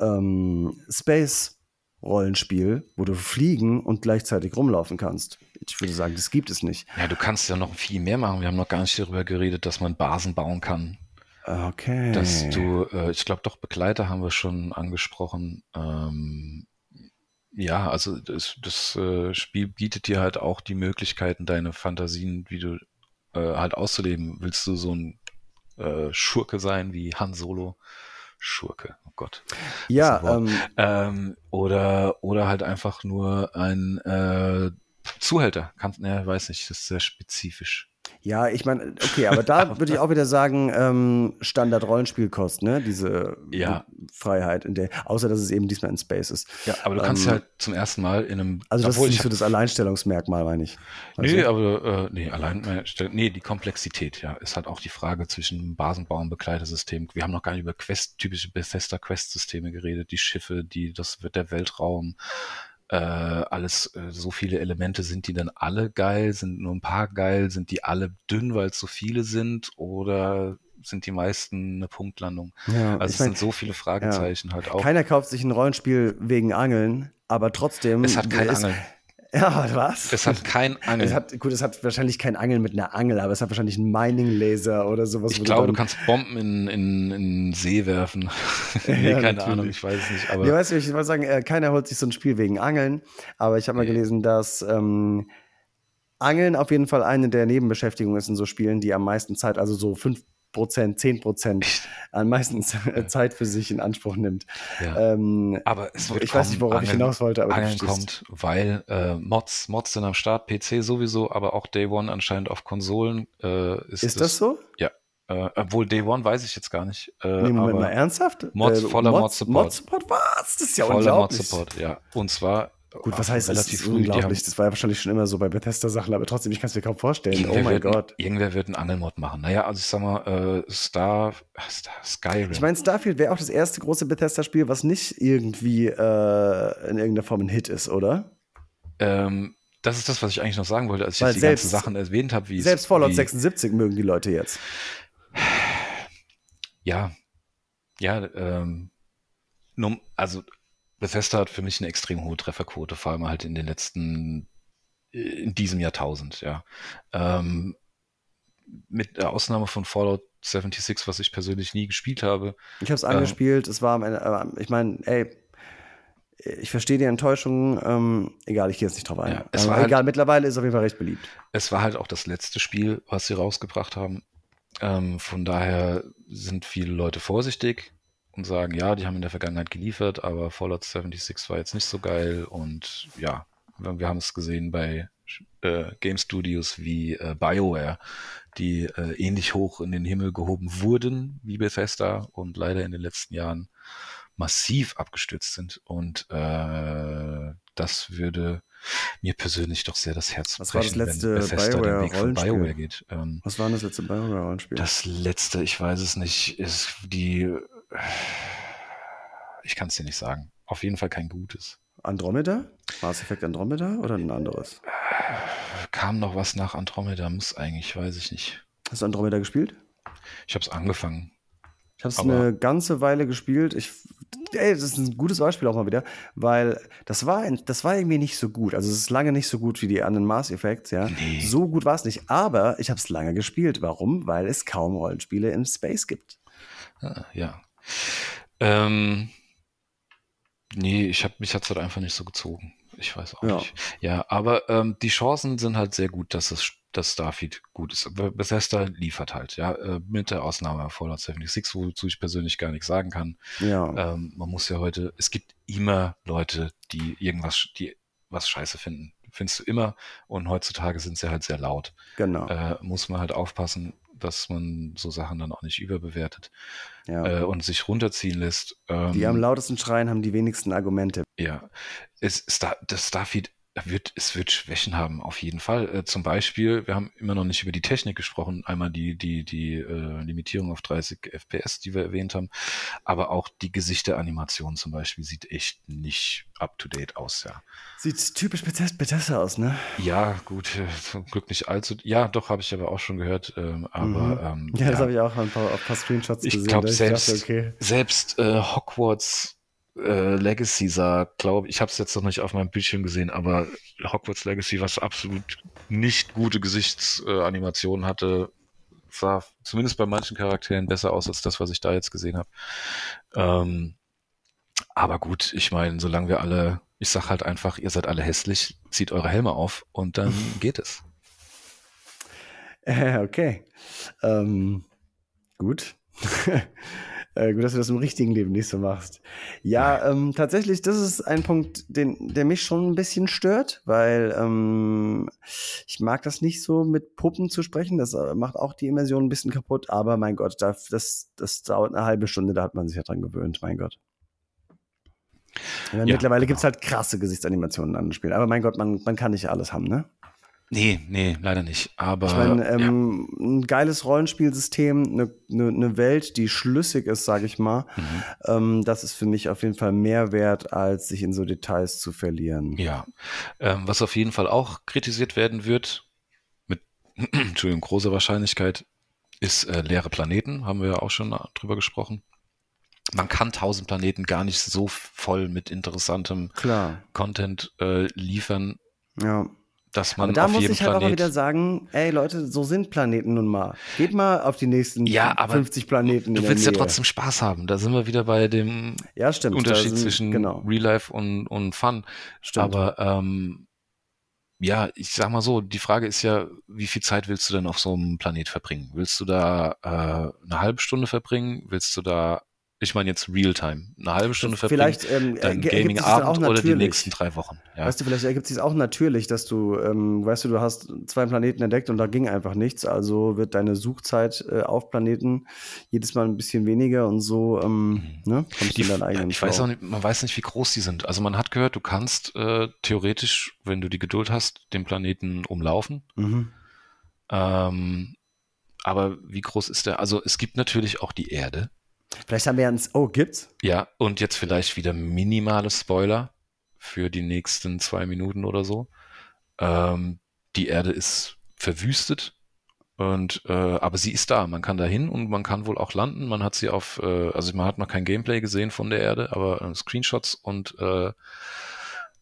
ähm, Space-Rollenspiel, wo du fliegen und gleichzeitig rumlaufen kannst. Ich würde sagen, das gibt es nicht. Ja, du kannst ja noch viel mehr machen. Wir haben noch gar nicht darüber geredet, dass man Basen bauen kann. Okay. Dass du, äh, ich glaube doch, Begleiter haben wir schon angesprochen. Ähm, ja, also das, das äh, Spiel bietet dir halt auch die Möglichkeiten, deine Fantasien, wie du äh, halt auszuleben. Willst du so ein äh, Schurke sein wie Han Solo. Schurke, oh Gott. Ja, ähm, ähm, oder, oder halt einfach nur ein äh, Zuhälter. Kann, ne, weiß nicht, das ist sehr spezifisch. Ja, ich meine, okay, aber da würde ich auch wieder sagen, ähm, Standard-Rollenspielkost, ne? Diese ja. Freiheit, in der, außer dass es eben diesmal in Space ist. Ja, aber du kannst ähm, halt zum ersten Mal in einem. Also das ist nicht so das Alleinstellungsmerkmal, meine ich. Nee, du? aber äh, nee, allein, nee, die Komplexität, ja, ist halt auch die Frage zwischen Basenbau und Begleitersystem. Wir haben noch gar nicht über Quest, typische Bethesda-Quest-Systeme geredet, die Schiffe, die, das wird der Weltraum äh, alles, äh, so viele Elemente, sind die dann alle geil? Sind nur ein paar geil? Sind die alle dünn, weil es so viele sind? Oder sind die meisten eine Punktlandung? Ja, also es mein, sind so viele Fragezeichen ja. halt auch. Keiner kauft sich ein Rollenspiel wegen Angeln, aber trotzdem. Es hat kein Angeln. Ja, was? Es hat kein Angel. Es hat, gut, es hat wahrscheinlich kein Angel mit einer Angel, aber es hat wahrscheinlich einen Mining-Laser oder sowas. Ich glaube, du, du, kannst Bomben in, in, in See werfen. nee, ja, keine natürlich. Ahnung, ich weiß es nicht. Aber nee, weißt du, ich wollte sagen, äh, keiner holt sich so ein Spiel wegen Angeln, aber ich habe mal gelesen, dass ähm, Angeln auf jeden Fall eine der Nebenbeschäftigungen ist in so Spielen, die am meisten Zeit, also so fünf Prozent, 10 Prozent an meistens Zeit für sich in Anspruch nimmt. Ja. Ähm, aber es wird ich weiß nicht, worauf Angeln, ich hinaus wollte. Aber Angeln kommt, weil äh, Mods, Mods sind am Start, PC sowieso, aber auch Day One anscheinend auf Konsolen. Äh, ist, ist das, das so? Ja. Äh, obwohl Day One weiß ich jetzt gar nicht. Äh, nee, Moment mal, ernsthaft? Mods, äh, voller Mod-Support. Mod-Support, was? Das ist ja voller unglaublich. Mod-Support, ja. Und zwar Gut, was heißt relativ das? unglaublich. Das war ja wahrscheinlich schon immer so bei Bethesda-Sachen, aber trotzdem, ich kann es mir kaum vorstellen. Irgendwer oh mein Gott. Ein, irgendwer wird einen Angelmod machen. Naja, also ich sag mal, äh, Star, Star, Skyrim. Ich meine, Starfield wäre auch das erste große Bethesda-Spiel, was nicht irgendwie äh, in irgendeiner Form ein Hit ist, oder? Ähm, das ist das, was ich eigentlich noch sagen wollte, als ich jetzt die selbst, ganzen Sachen erwähnt habe. Wie selbst Fallout wie, 76 mögen die Leute jetzt. Ja, ja, ähm, also Bethesda hat für mich eine extrem hohe Trefferquote, vor allem halt in den letzten, in diesem Jahrtausend, ja. Ähm, mit der Ausnahme von Fallout 76, was ich persönlich nie gespielt habe. Ich habe es angespielt, ähm, es war am Ende, äh, ich meine, ey, ich verstehe die Enttäuschung, ähm, egal, ich gehe jetzt nicht drauf ein. Ja, es war egal, halt, mittlerweile ist es auf jeden Fall recht beliebt. Es war halt auch das letzte Spiel, was sie rausgebracht haben. Ähm, von daher sind viele Leute vorsichtig und sagen, ja, die haben in der Vergangenheit geliefert, aber Fallout 76 war jetzt nicht so geil und ja, wir haben es gesehen bei äh, Game Studios wie äh, BioWare, die äh, ähnlich hoch in den Himmel gehoben wurden wie Bethesda und leider in den letzten Jahren massiv abgestürzt sind. Und äh, das würde mir persönlich doch sehr das Herz Was brechen, war das letzte wenn Bethesda BioWare den Weg von BioWare geht. Ähm, Was war das letzte BioWare-Rollenspiel? Das letzte, ich weiß es nicht, ist die ich kann es dir nicht sagen. Auf jeden Fall kein gutes. Andromeda? Mass Effect Andromeda oder ein anderes? Kam noch was nach Andromeda, muss eigentlich, weiß ich nicht. Hast du Andromeda gespielt? Ich habe es angefangen. Ich habe es eine ganze Weile gespielt. Ich, ey, das ist ein gutes Beispiel auch mal wieder, weil das war, das war irgendwie nicht so gut. Also es ist lange nicht so gut wie die anderen Mass Effects, ja. Nee. So gut war es nicht. Aber ich habe es lange gespielt. Warum? Weil es kaum Rollenspiele im Space gibt. Ah, ja. Ähm, Nee, ich habe mich hat's halt einfach nicht so gezogen. Ich weiß auch ja. nicht. Ja, aber ähm, die Chancen sind halt sehr gut, dass es dass Starfield gut ist. Bethesda liefert halt, ja, äh, mit der Ausnahme Fallout 76, wozu ich persönlich gar nichts sagen kann. Ja. Ähm, man muss ja heute, es gibt immer Leute, die irgendwas, die was scheiße finden. Findest du immer. Und heutzutage sind sie halt sehr laut. Genau. Äh, muss man halt aufpassen dass man so Sachen dann auch nicht überbewertet ja. äh, und sich runterziehen lässt. Ähm, die am lautesten schreien, haben die wenigsten Argumente. Ja, es, Star, das Starfield wird, es wird Schwächen haben, auf jeden Fall. Äh, zum Beispiel, wir haben immer noch nicht über die Technik gesprochen, einmal die, die, die äh, Limitierung auf 30 FPS, die wir erwähnt haben, aber auch die Gesichteranimation zum Beispiel sieht echt nicht up-to-date aus, ja. Sieht typisch Bethesda aus, ne? Ja, gut, äh, zum Glück nicht allzu, ja, doch, habe ich aber auch schon gehört, ähm, aber... Mhm. Ähm, ja, das ja. habe ich auch ein paar, ein paar Screenshots ich gesehen. Glaub, selbst, ich dachte, okay. selbst äh, Hogwarts äh, Legacy sah, glaube ich, habe es jetzt noch nicht auf meinem Bildschirm gesehen, aber Hogwarts Legacy, was absolut nicht gute Gesichtsanimationen äh, hatte, sah zumindest bei manchen Charakteren besser aus als das, was ich da jetzt gesehen habe. Ähm, aber gut, ich meine, solange wir alle, ich sag halt einfach, ihr seid alle hässlich, zieht eure Helme auf und dann geht es. Äh, okay. Ähm, gut. Äh, gut, dass du das im richtigen Leben nicht so machst. Ja, ähm, tatsächlich, das ist ein Punkt, den, der mich schon ein bisschen stört, weil ähm, ich mag das nicht so mit Puppen zu sprechen. Das äh, macht auch die Immersion ein bisschen kaputt. Aber mein Gott, das, das, das dauert eine halbe Stunde, da hat man sich ja dran gewöhnt, mein Gott. Ja, mittlerweile genau. gibt es halt krasse Gesichtsanimationen an den Spielen. Aber mein Gott, man, man kann nicht alles haben, ne? Nee, nee, leider nicht. Aber ich meine, ähm, ja. ein geiles Rollenspielsystem, eine ne, ne Welt, die schlüssig ist, sage ich mal, mhm. ähm, das ist für mich auf jeden Fall mehr wert, als sich in so Details zu verlieren. Ja, ähm, was auf jeden Fall auch kritisiert werden wird, mit Entschuldigung, großer Wahrscheinlichkeit, ist äh, leere Planeten, haben wir ja auch schon drüber gesprochen. Man kann tausend Planeten gar nicht so voll mit interessantem Klar. Content äh, liefern. Ja dass man Aber da muss ich halt Planet auch wieder sagen, ey Leute, so sind Planeten nun mal. Geht mal auf die nächsten ja, 50 Planeten. Du willst ja trotzdem Spaß haben. Da sind wir wieder bei dem ja, stimmt, Unterschied sind, zwischen genau. Real Life und, und Fun. Stimmt. Aber ähm, ja, ich sag mal so, die Frage ist ja, wie viel Zeit willst du denn auf so einem Planet verbringen? Willst du da äh, eine halbe Stunde verbringen? Willst du da ich meine jetzt Realtime. Eine halbe Stunde verbringen, vielleicht, ähm, dein Gaming-Abend oder die nächsten drei Wochen. Ja. Weißt du, vielleicht ergibt sich auch natürlich, dass du, ähm, weißt du, du hast zwei Planeten entdeckt und da ging einfach nichts. Also wird deine Suchzeit äh, auf Planeten jedes Mal ein bisschen weniger und so ähm, mhm. ne, kommst die, du in deinen eigenen Ich weiß auch nicht, man weiß nicht, wie groß die sind. Also man hat gehört, du kannst äh, theoretisch, wenn du die Geduld hast, den Planeten umlaufen. Mhm. Ähm, aber wie groß ist der? Also es gibt natürlich auch die Erde. Vielleicht haben wir ja Oh, gibt's? Ja, und jetzt vielleicht wieder minimale Spoiler für die nächsten zwei Minuten oder so. Ähm, die Erde ist verwüstet. Und äh, aber sie ist da. Man kann da hin und man kann wohl auch landen. Man hat sie auf, äh, also man hat noch kein Gameplay gesehen von der Erde, aber äh, Screenshots und äh,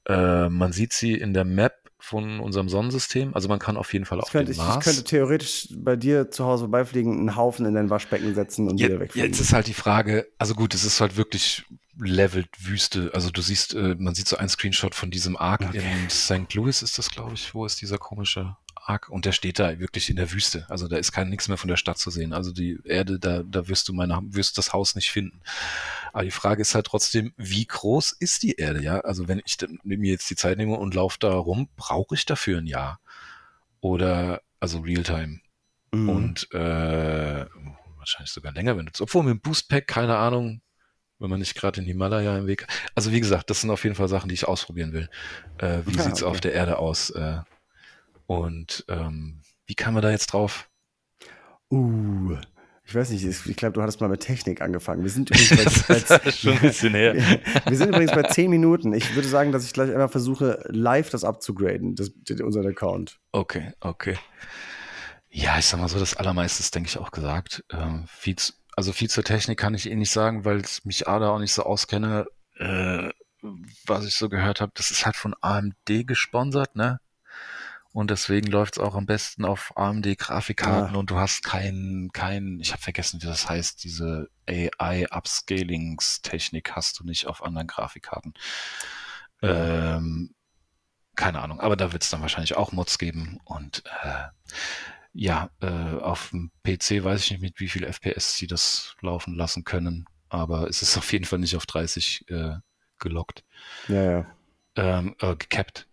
äh, man sieht sie in der Map von unserem Sonnensystem. Also man kann auf jeden Fall Das auf könnte, den ich, Mars. ich könnte theoretisch bei dir zu Hause vorbeifliegen, einen Haufen in dein Waschbecken setzen und Ja, wieder wegfliegen. jetzt ist halt die Frage, also gut, es ist halt wirklich leveled Wüste. Also du siehst, äh, man sieht so einen Screenshot von diesem Ark Okay. in St. Louis ist das, glaube ich. Wo ist dieser komische Ark? Und der steht da wirklich in der Wüste. Also da ist kein nichts mehr von der Stadt zu sehen. Also die Erde, da, da wirst du meine, wirst das Haus nicht finden. Aber die Frage ist halt trotzdem, wie groß ist die Erde? Ja, also wenn ich mir jetzt die Zeit nehme und laufe da rum, brauche ich dafür ein Jahr? Oder also Realtime? Mhm. Und äh, wahrscheinlich sogar länger, wenn du, obwohl mit dem Boostpack, keine Ahnung, wenn man nicht gerade in Himalaya im Weg. Also wie gesagt, das sind auf jeden Fall Sachen, die ich ausprobieren will. Äh, wie Ja, sieht's okay. auf der Erde aus? Äh, und ähm, wie kam man da jetzt drauf? Uh, ich weiß nicht, ich glaube, du hattest mal mit Technik angefangen. Wir sind übrigens bei, bei, schon ein bisschen her. wir, wir sind übrigens bei 10 Minuten. Ich würde sagen, dass ich gleich einmal versuche, live das abzugraden, das, unseren Account. Okay, okay. Ja, ich sag mal so, das Allermeiste ist, denke ich, auch gesagt. Ähm, viel zu, also viel zur Technik kann ich eh nicht sagen, weil ich mich A da auch nicht so auskenne. Äh, was ich so gehört habe, das ist halt von AMD gesponsert, ne? Und deswegen läuft es auch am besten auf AMD-Grafikkarten Ah. und du hast kein, kein, ich habe vergessen, wie das heißt, diese AI-Upscalings-Technik hast du nicht auf anderen Grafikkarten. Ähm, keine Ahnung, aber da wird es dann wahrscheinlich auch Mods geben und äh, ja, äh, auf dem PC weiß ich nicht, mit wie viel FPS sie das laufen lassen können, aber es ist auf jeden Fall nicht auf 30 äh, gelockt, Ja, ja. ähm, äh, gecapped.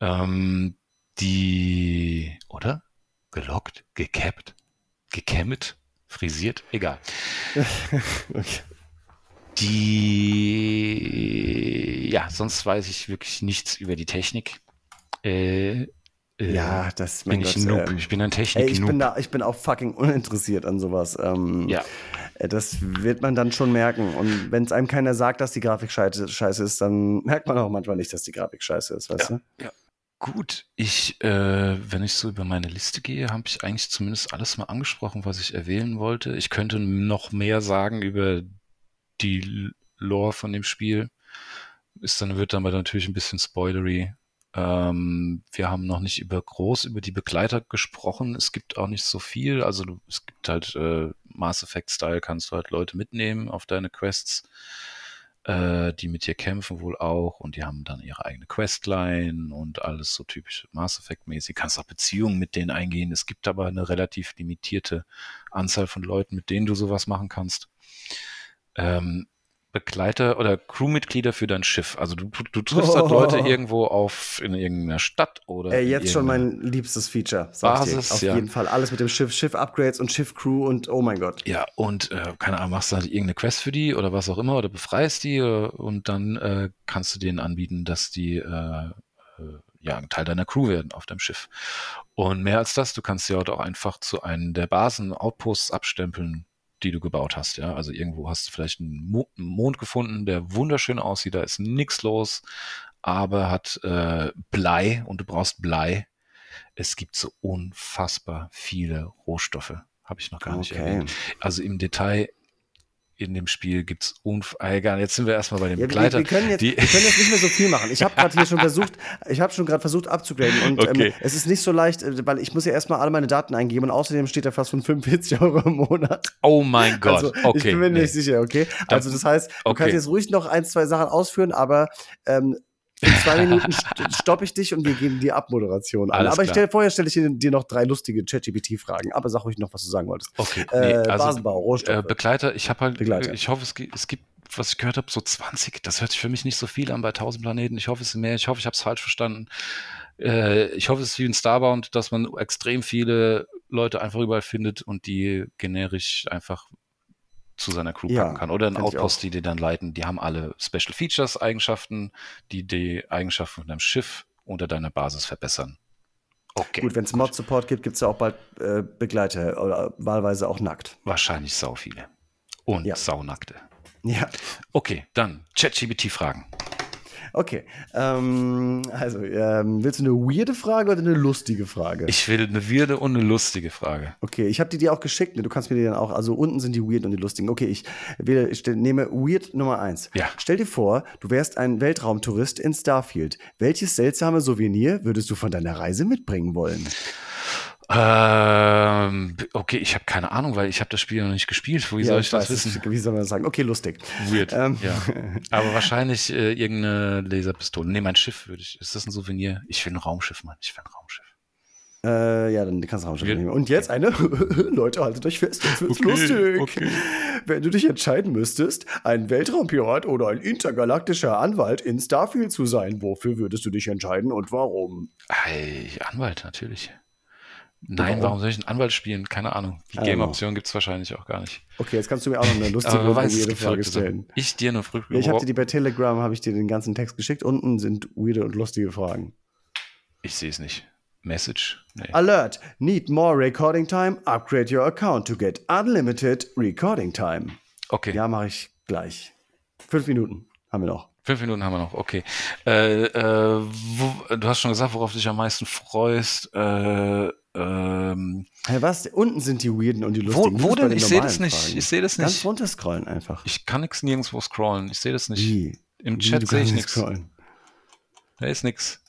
Ähm, die, oder? Gelockt? Gecapped? Gekämmt? Frisiert? Egal. Okay. Die, ja, sonst weiß ich wirklich nichts über die Technik. Äh, äh, Ja, das bin ich Gott, Noob. ähm, ich bin ein Ey, ich bin, da, ich bin auch fucking uninteressiert an sowas. Ähm, Ja. äh, Das wird man dann schon merken. Und wenn es einem keiner sagt, dass die Grafik scheiße, scheiße ist, dann merkt man auch manchmal nicht, dass die Grafik scheiße ist, weißt du? Gut, ich, äh, wenn ich so über meine Liste gehe, habe ich eigentlich zumindest alles mal angesprochen, was ich erwähnen wollte. Ich könnte noch mehr sagen über die Lore von dem Spiel. Ist dann, wird dann aber natürlich ein bisschen spoilery. Ähm, wir haben noch nicht über groß über die Begleiter gesprochen. Es gibt auch nicht so viel. Also du, es gibt halt äh, Mass Effect Style, kannst du halt Leute mitnehmen auf deine Quests äh, die mit dir kämpfen wohl auch und die haben dann ihre eigene Questline und alles so typisch Mass Effect mäßig. Kannst auch Beziehungen mit denen eingehen. Es gibt aber eine relativ limitierte Anzahl von Leuten, mit denen du sowas machen kannst. Ähm, Begleiter oder Crewmitglieder für dein Schiff. Also du, du, du triffst halt Oh. Leute irgendwo auf in irgendeiner Stadt oder Ey, jetzt schon mein liebstes Feature. Basis, Auf ja. jeden Fall. Alles mit dem Schiff, Schiff-Upgrades und Schiff-Crew und oh mein Gott. Ja, und äh, keine Ahnung, machst du halt irgendeine Quest für die oder was auch immer oder befreist die oder, und dann äh, kannst du denen anbieten, dass die äh, äh, ja ein Teil deiner Crew werden auf deinem Schiff. Und mehr als das, du kannst sie halt auch einfach zu einem der Basen, Outposts abstempeln, die du gebaut hast. Ja, also irgendwo hast du vielleicht einen, Mo einen Mond gefunden, der wunderschön aussieht, da ist nichts los, aber hat äh, Blei und du brauchst Blei. Es gibt so unfassbar viele Rohstoffe. Habe ich noch gar nicht Okay. erwähnt. Also im Detail in dem Spiel gibt's unf ah, egal, jetzt sind wir erstmal bei den Ja, wir, Begleitern. wir, können jetzt, die, wir können jetzt nicht mehr so viel machen. Ich habe gerade hier schon versucht, ich habe schon gerade versucht abzugraden und Okay. ähm, es ist nicht so leicht, äh, weil ich muss ja erstmal alle meine Daten eingeben und außerdem steht da fast von 45 Euro im Monat. oh mein Gott, also, okay. ich bin mir nee. nicht sicher, okay? Also das heißt, du okay. kannst jetzt ruhig noch ein, zwei Sachen ausführen, aber ähm, in zwei Minuten st stoppe ich dich und wir geben die Abmoderation an. Alles aber stell, vorher stelle ich dir, noch drei lustige ChatGPT-Fragen. Aber sag ruhig noch, was du sagen wolltest. Okay, Äh, nee, also Basenbau, Rohstoffe. äh, Begleiter, ich habe halt, Begleiter. ich hoffe, es, es gibt, was ich gehört habe, so 20. Das hört sich für mich nicht so viel an bei 1000 Planeten. Ich hoffe, es sind mehr. Ich hoffe, ich habe es falsch verstanden. Äh, ich hoffe, es ist wie in Starbound, dass man extrem viele Leute einfach überall findet und die generisch einfach zu seiner Crew Ja, packen kann. Oder ein Outpost, die die dann leiten. Die haben alle Special Features, Eigenschaften, die die Eigenschaften von deinem Schiff unter deiner Basis verbessern. Okay. Gut, wenn es Mod-Support gibt, gibt es ja auch bald äh, Begleiter oder wahlweise auch nackt. Wahrscheinlich sau viele. Und Ja. saunackte. Ja. Okay, dann ChatGPT-Fragen. Okay. Ähm, also, ähm, willst du eine weirde Frage oder eine lustige Frage? Ich will eine weirde und eine lustige Frage. Okay, ich habe die dir auch geschickt. Ne? Du kannst mir die dann auch. Also unten sind die weird und die lustigen. Okay, ich, wähle, ich nehme weird Nummer eins. Ja. Stell dir vor, du wärst ein Weltraumtourist in Starfield. Welches seltsame Souvenir würdest du von deiner Reise mitbringen wollen? Ähm, okay, ich habe keine Ahnung, weil ich habe das Spiel noch nicht gespielt. Wie Ja, soll ich ich das weiß, wissen? Wie soll man das sagen? Okay, lustig. Weird. Ähm, Ja. Aber wahrscheinlich äh, irgendeine Laserpistole. Nee, mein Schiff würde ich. Ist das ein Souvenir? Ich will ein Raumschiff, Mann. Ich will ein Raumschiff. Äh, ja, dann kannst du Raumschiff Wir- nehmen. Und jetzt eine, Leute, haltet euch fest, jetzt wird's Okay, lustig. okay. Wenn du dich entscheiden müsstest, ein Weltraumpirat oder ein intergalaktischer Anwalt in Starfield zu sein, wofür würdest du dich entscheiden und warum? Hey, Anwalt, natürlich. Nein, Warum? soll ich einen Anwalt spielen? Keine Ahnung. Die don't Game-Option gibt es wahrscheinlich auch gar nicht. Okay, jetzt kannst du mir auch noch eine lustige weirde Frage stellen. Ich dir eine Frage. Ich habe dir die bei Telegram, habe ich dir den ganzen Text geschickt. Unten sind weirde und lustige Fragen. ich sehe es nicht. Message? Nee. Alert! Need more recording time? Upgrade your account to get unlimited recording time. Okay. Ja, mache ich gleich. Fünf Minuten haben wir noch. Fünf Minuten haben wir noch, okay. Äh, äh, wo, du hast schon gesagt, worauf du dich am meisten freust. Äh, ähm, Hey, was? Unten sind die weirden und die wo, lustigen. Wo bei denn? den Ich sehe das nicht. Fragen. Ich sehe das Ganz nicht. runter scrollen einfach. Ich kann nichts nirgendwo scrollen. Ich sehe das nicht. Wie? Im Wie, Chat sehe ich nichts. Da ist nichts.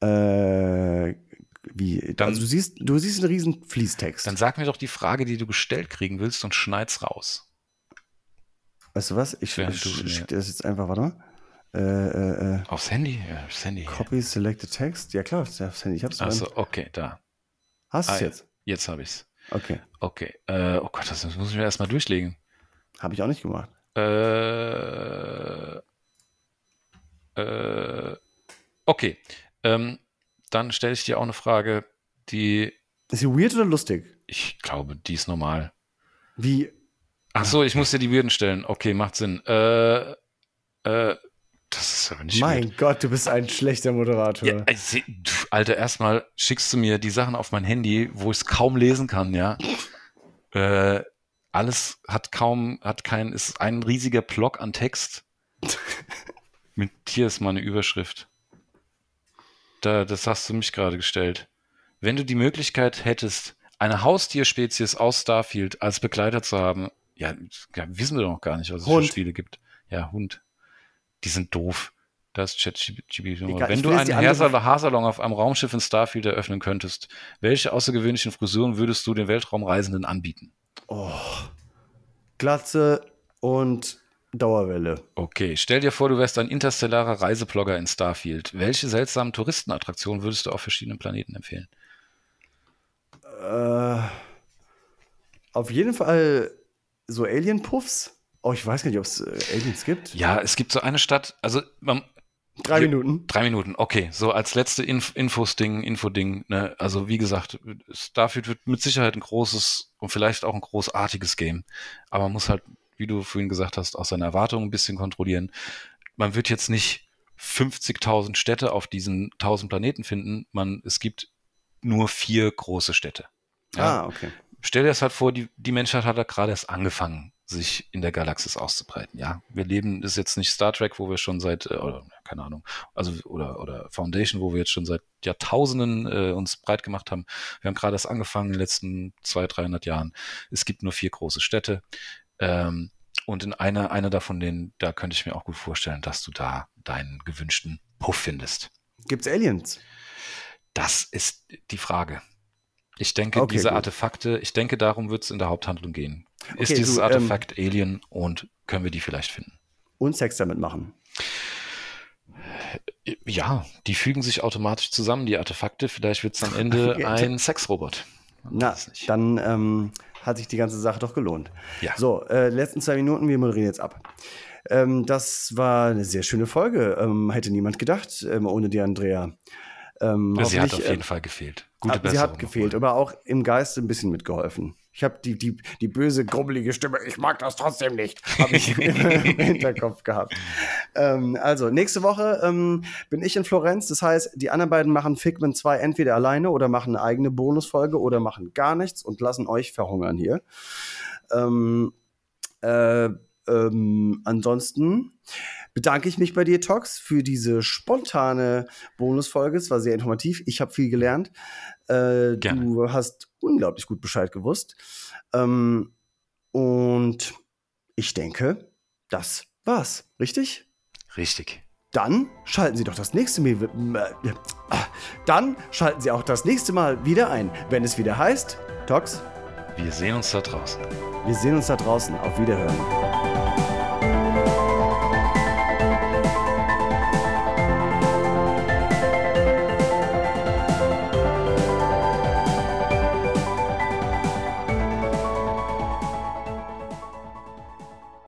Äh, wie? Dann- also du siehst, du siehst einen riesen Fließtext. Dann sag mir doch die Frage, die du gestellt kriegen willst und schneid's raus. weißt du was? Ich, Während ich schicke dir das jetzt einfach, warte mal. Äh, äh, äh, Aufs Handy? Ja, aufs Handy. Copy selected text. Ja klar, aufs Handy. Ich hab's. Achso, okay, da. Hast du Ah, es ja. jetzt? Jetzt habe ich's. Okay. Okay. Äh, oh Gott, das muss ich mir erstmal durchlegen. Habe ich auch nicht gemacht. Äh, äh, okay. Ähm, dann stelle ich dir auch eine Frage, die Ist sie weird oder lustig? ich glaube, die ist normal. Wie? Ach so, ich muss dir die Weirden stellen. Okay, macht Sinn. Äh, äh, das ist aber nicht mein weird. Gott, du bist ein schlechter Moderator. Ja, also, Alter, erstmal schickst du mir die Sachen auf mein Handy, wo ich es kaum lesen kann, ja. Äh, alles hat kaum, hat kein, ist ein riesiger Block an Text. Mit hier ist meine Überschrift. Da, das hast du mich gerade gestellt. Wenn du die Möglichkeit hättest, eine Haustierspezies aus Starfield als Begleiter zu haben, ja, ja wissen wir doch noch gar nicht, was es Hund. für Spiele gibt. Ja, Hund. Die sind doof. Das ChatGPT. Wenn du einen Haarsalon, Haarsalon auf einem Raumschiff in Starfield eröffnen könntest, welche außergewöhnlichen Frisuren würdest du den Weltraumreisenden anbieten? Glatze und Dauerwelle. Okay, stell dir vor, du wärst ein interstellarer Reiseblogger in Starfield. Welche seltsamen Touristenattraktionen würdest du auf verschiedenen Planeten empfehlen? Äh, auf jeden Fall so Alien-Puffs. Oh, ich weiß gar nicht, ob es äh, Aliens gibt. Ja, es gibt so eine Stadt, also man, Drei. Minuten. Drei Minuten, okay. So als letzte Inf Infos-Ding, Info-Ding. Ne? Also wie gesagt, Starfield wird mit Sicherheit ein großes und vielleicht auch ein großartiges Game. Aber man muss halt, wie du vorhin gesagt hast, auch seine Erwartungen ein bisschen kontrollieren. Man wird jetzt nicht 50.000 Städte auf diesen 1000 Planeten finden. Man, es gibt nur vier große Städte. Ja? Ah, okay. Stell dir das halt vor, die, die Menschheit hat da gerade erst angefangen, sich in der Galaxis auszubreiten. Ja, wir leben, das ist jetzt nicht Star Trek, wo wir schon seit, äh, oder keine Ahnung, also oder, oder Foundation, wo wir jetzt schon seit Jahrtausenden äh, uns breit gemacht haben. Wir haben gerade erst angefangen in den letzten 200, 300 Jahren. Es gibt nur vier große Städte. Ähm, und in einer, einer davon, den, da könnte ich mir auch gut vorstellen, dass du da deinen gewünschten Puff findest. Gibt's Aliens? Das ist die Frage. Ich denke, Okay, diese gut. Artefakte, ich denke, darum wird es in der Haupthandlung gehen. Ist Okay, dieses du, ähm, Artefakt Alien und können wir die vielleicht finden? Und Sex damit machen. Ja, die fügen sich automatisch zusammen, die Artefakte. Vielleicht wird es am Ende Okay. ein Sexrobot. Na, dann ähm, hat sich die ganze Sache doch gelohnt. Ja. So, äh, letzten zwei Minuten, wir moderieren jetzt ab. Ähm, das war eine sehr schöne Folge. Ähm, hätte niemand gedacht, ähm, ohne die Andrea. Ähm, Sie hat auf äh, jeden Fall gefehlt. Gute Ah, sie hat gefehlt, aber auch im Geiste ein bisschen mitgeholfen. Ich habe die, die, die böse, grummelige Stimme, ich mag das trotzdem nicht, habe ich im Hinterkopf gehabt. Ähm, also, nächste Woche ähm, bin ich in Florenz. Das heißt, die anderen beiden machen Figment 2 entweder alleine oder machen eine eigene Bonusfolge oder machen gar nichts und lassen euch verhungern hier. Ähm, äh, ähm, ansonsten bedanke ich mich bei dir, Tox, für diese spontane Bonusfolge. Es war sehr informativ. Ich habe viel gelernt. Äh, du hast unglaublich gut Bescheid gewusst. Ähm, und ich denke, das war's. Richtig? Richtig. Dann schalten Sie doch das nächste Mal. Äh, dann schalten Sie auch das nächste Mal wieder ein, wenn es wieder heißt, Tox. Wir sehen uns da draußen. Wir sehen uns da draußen. Auf Wiederhören.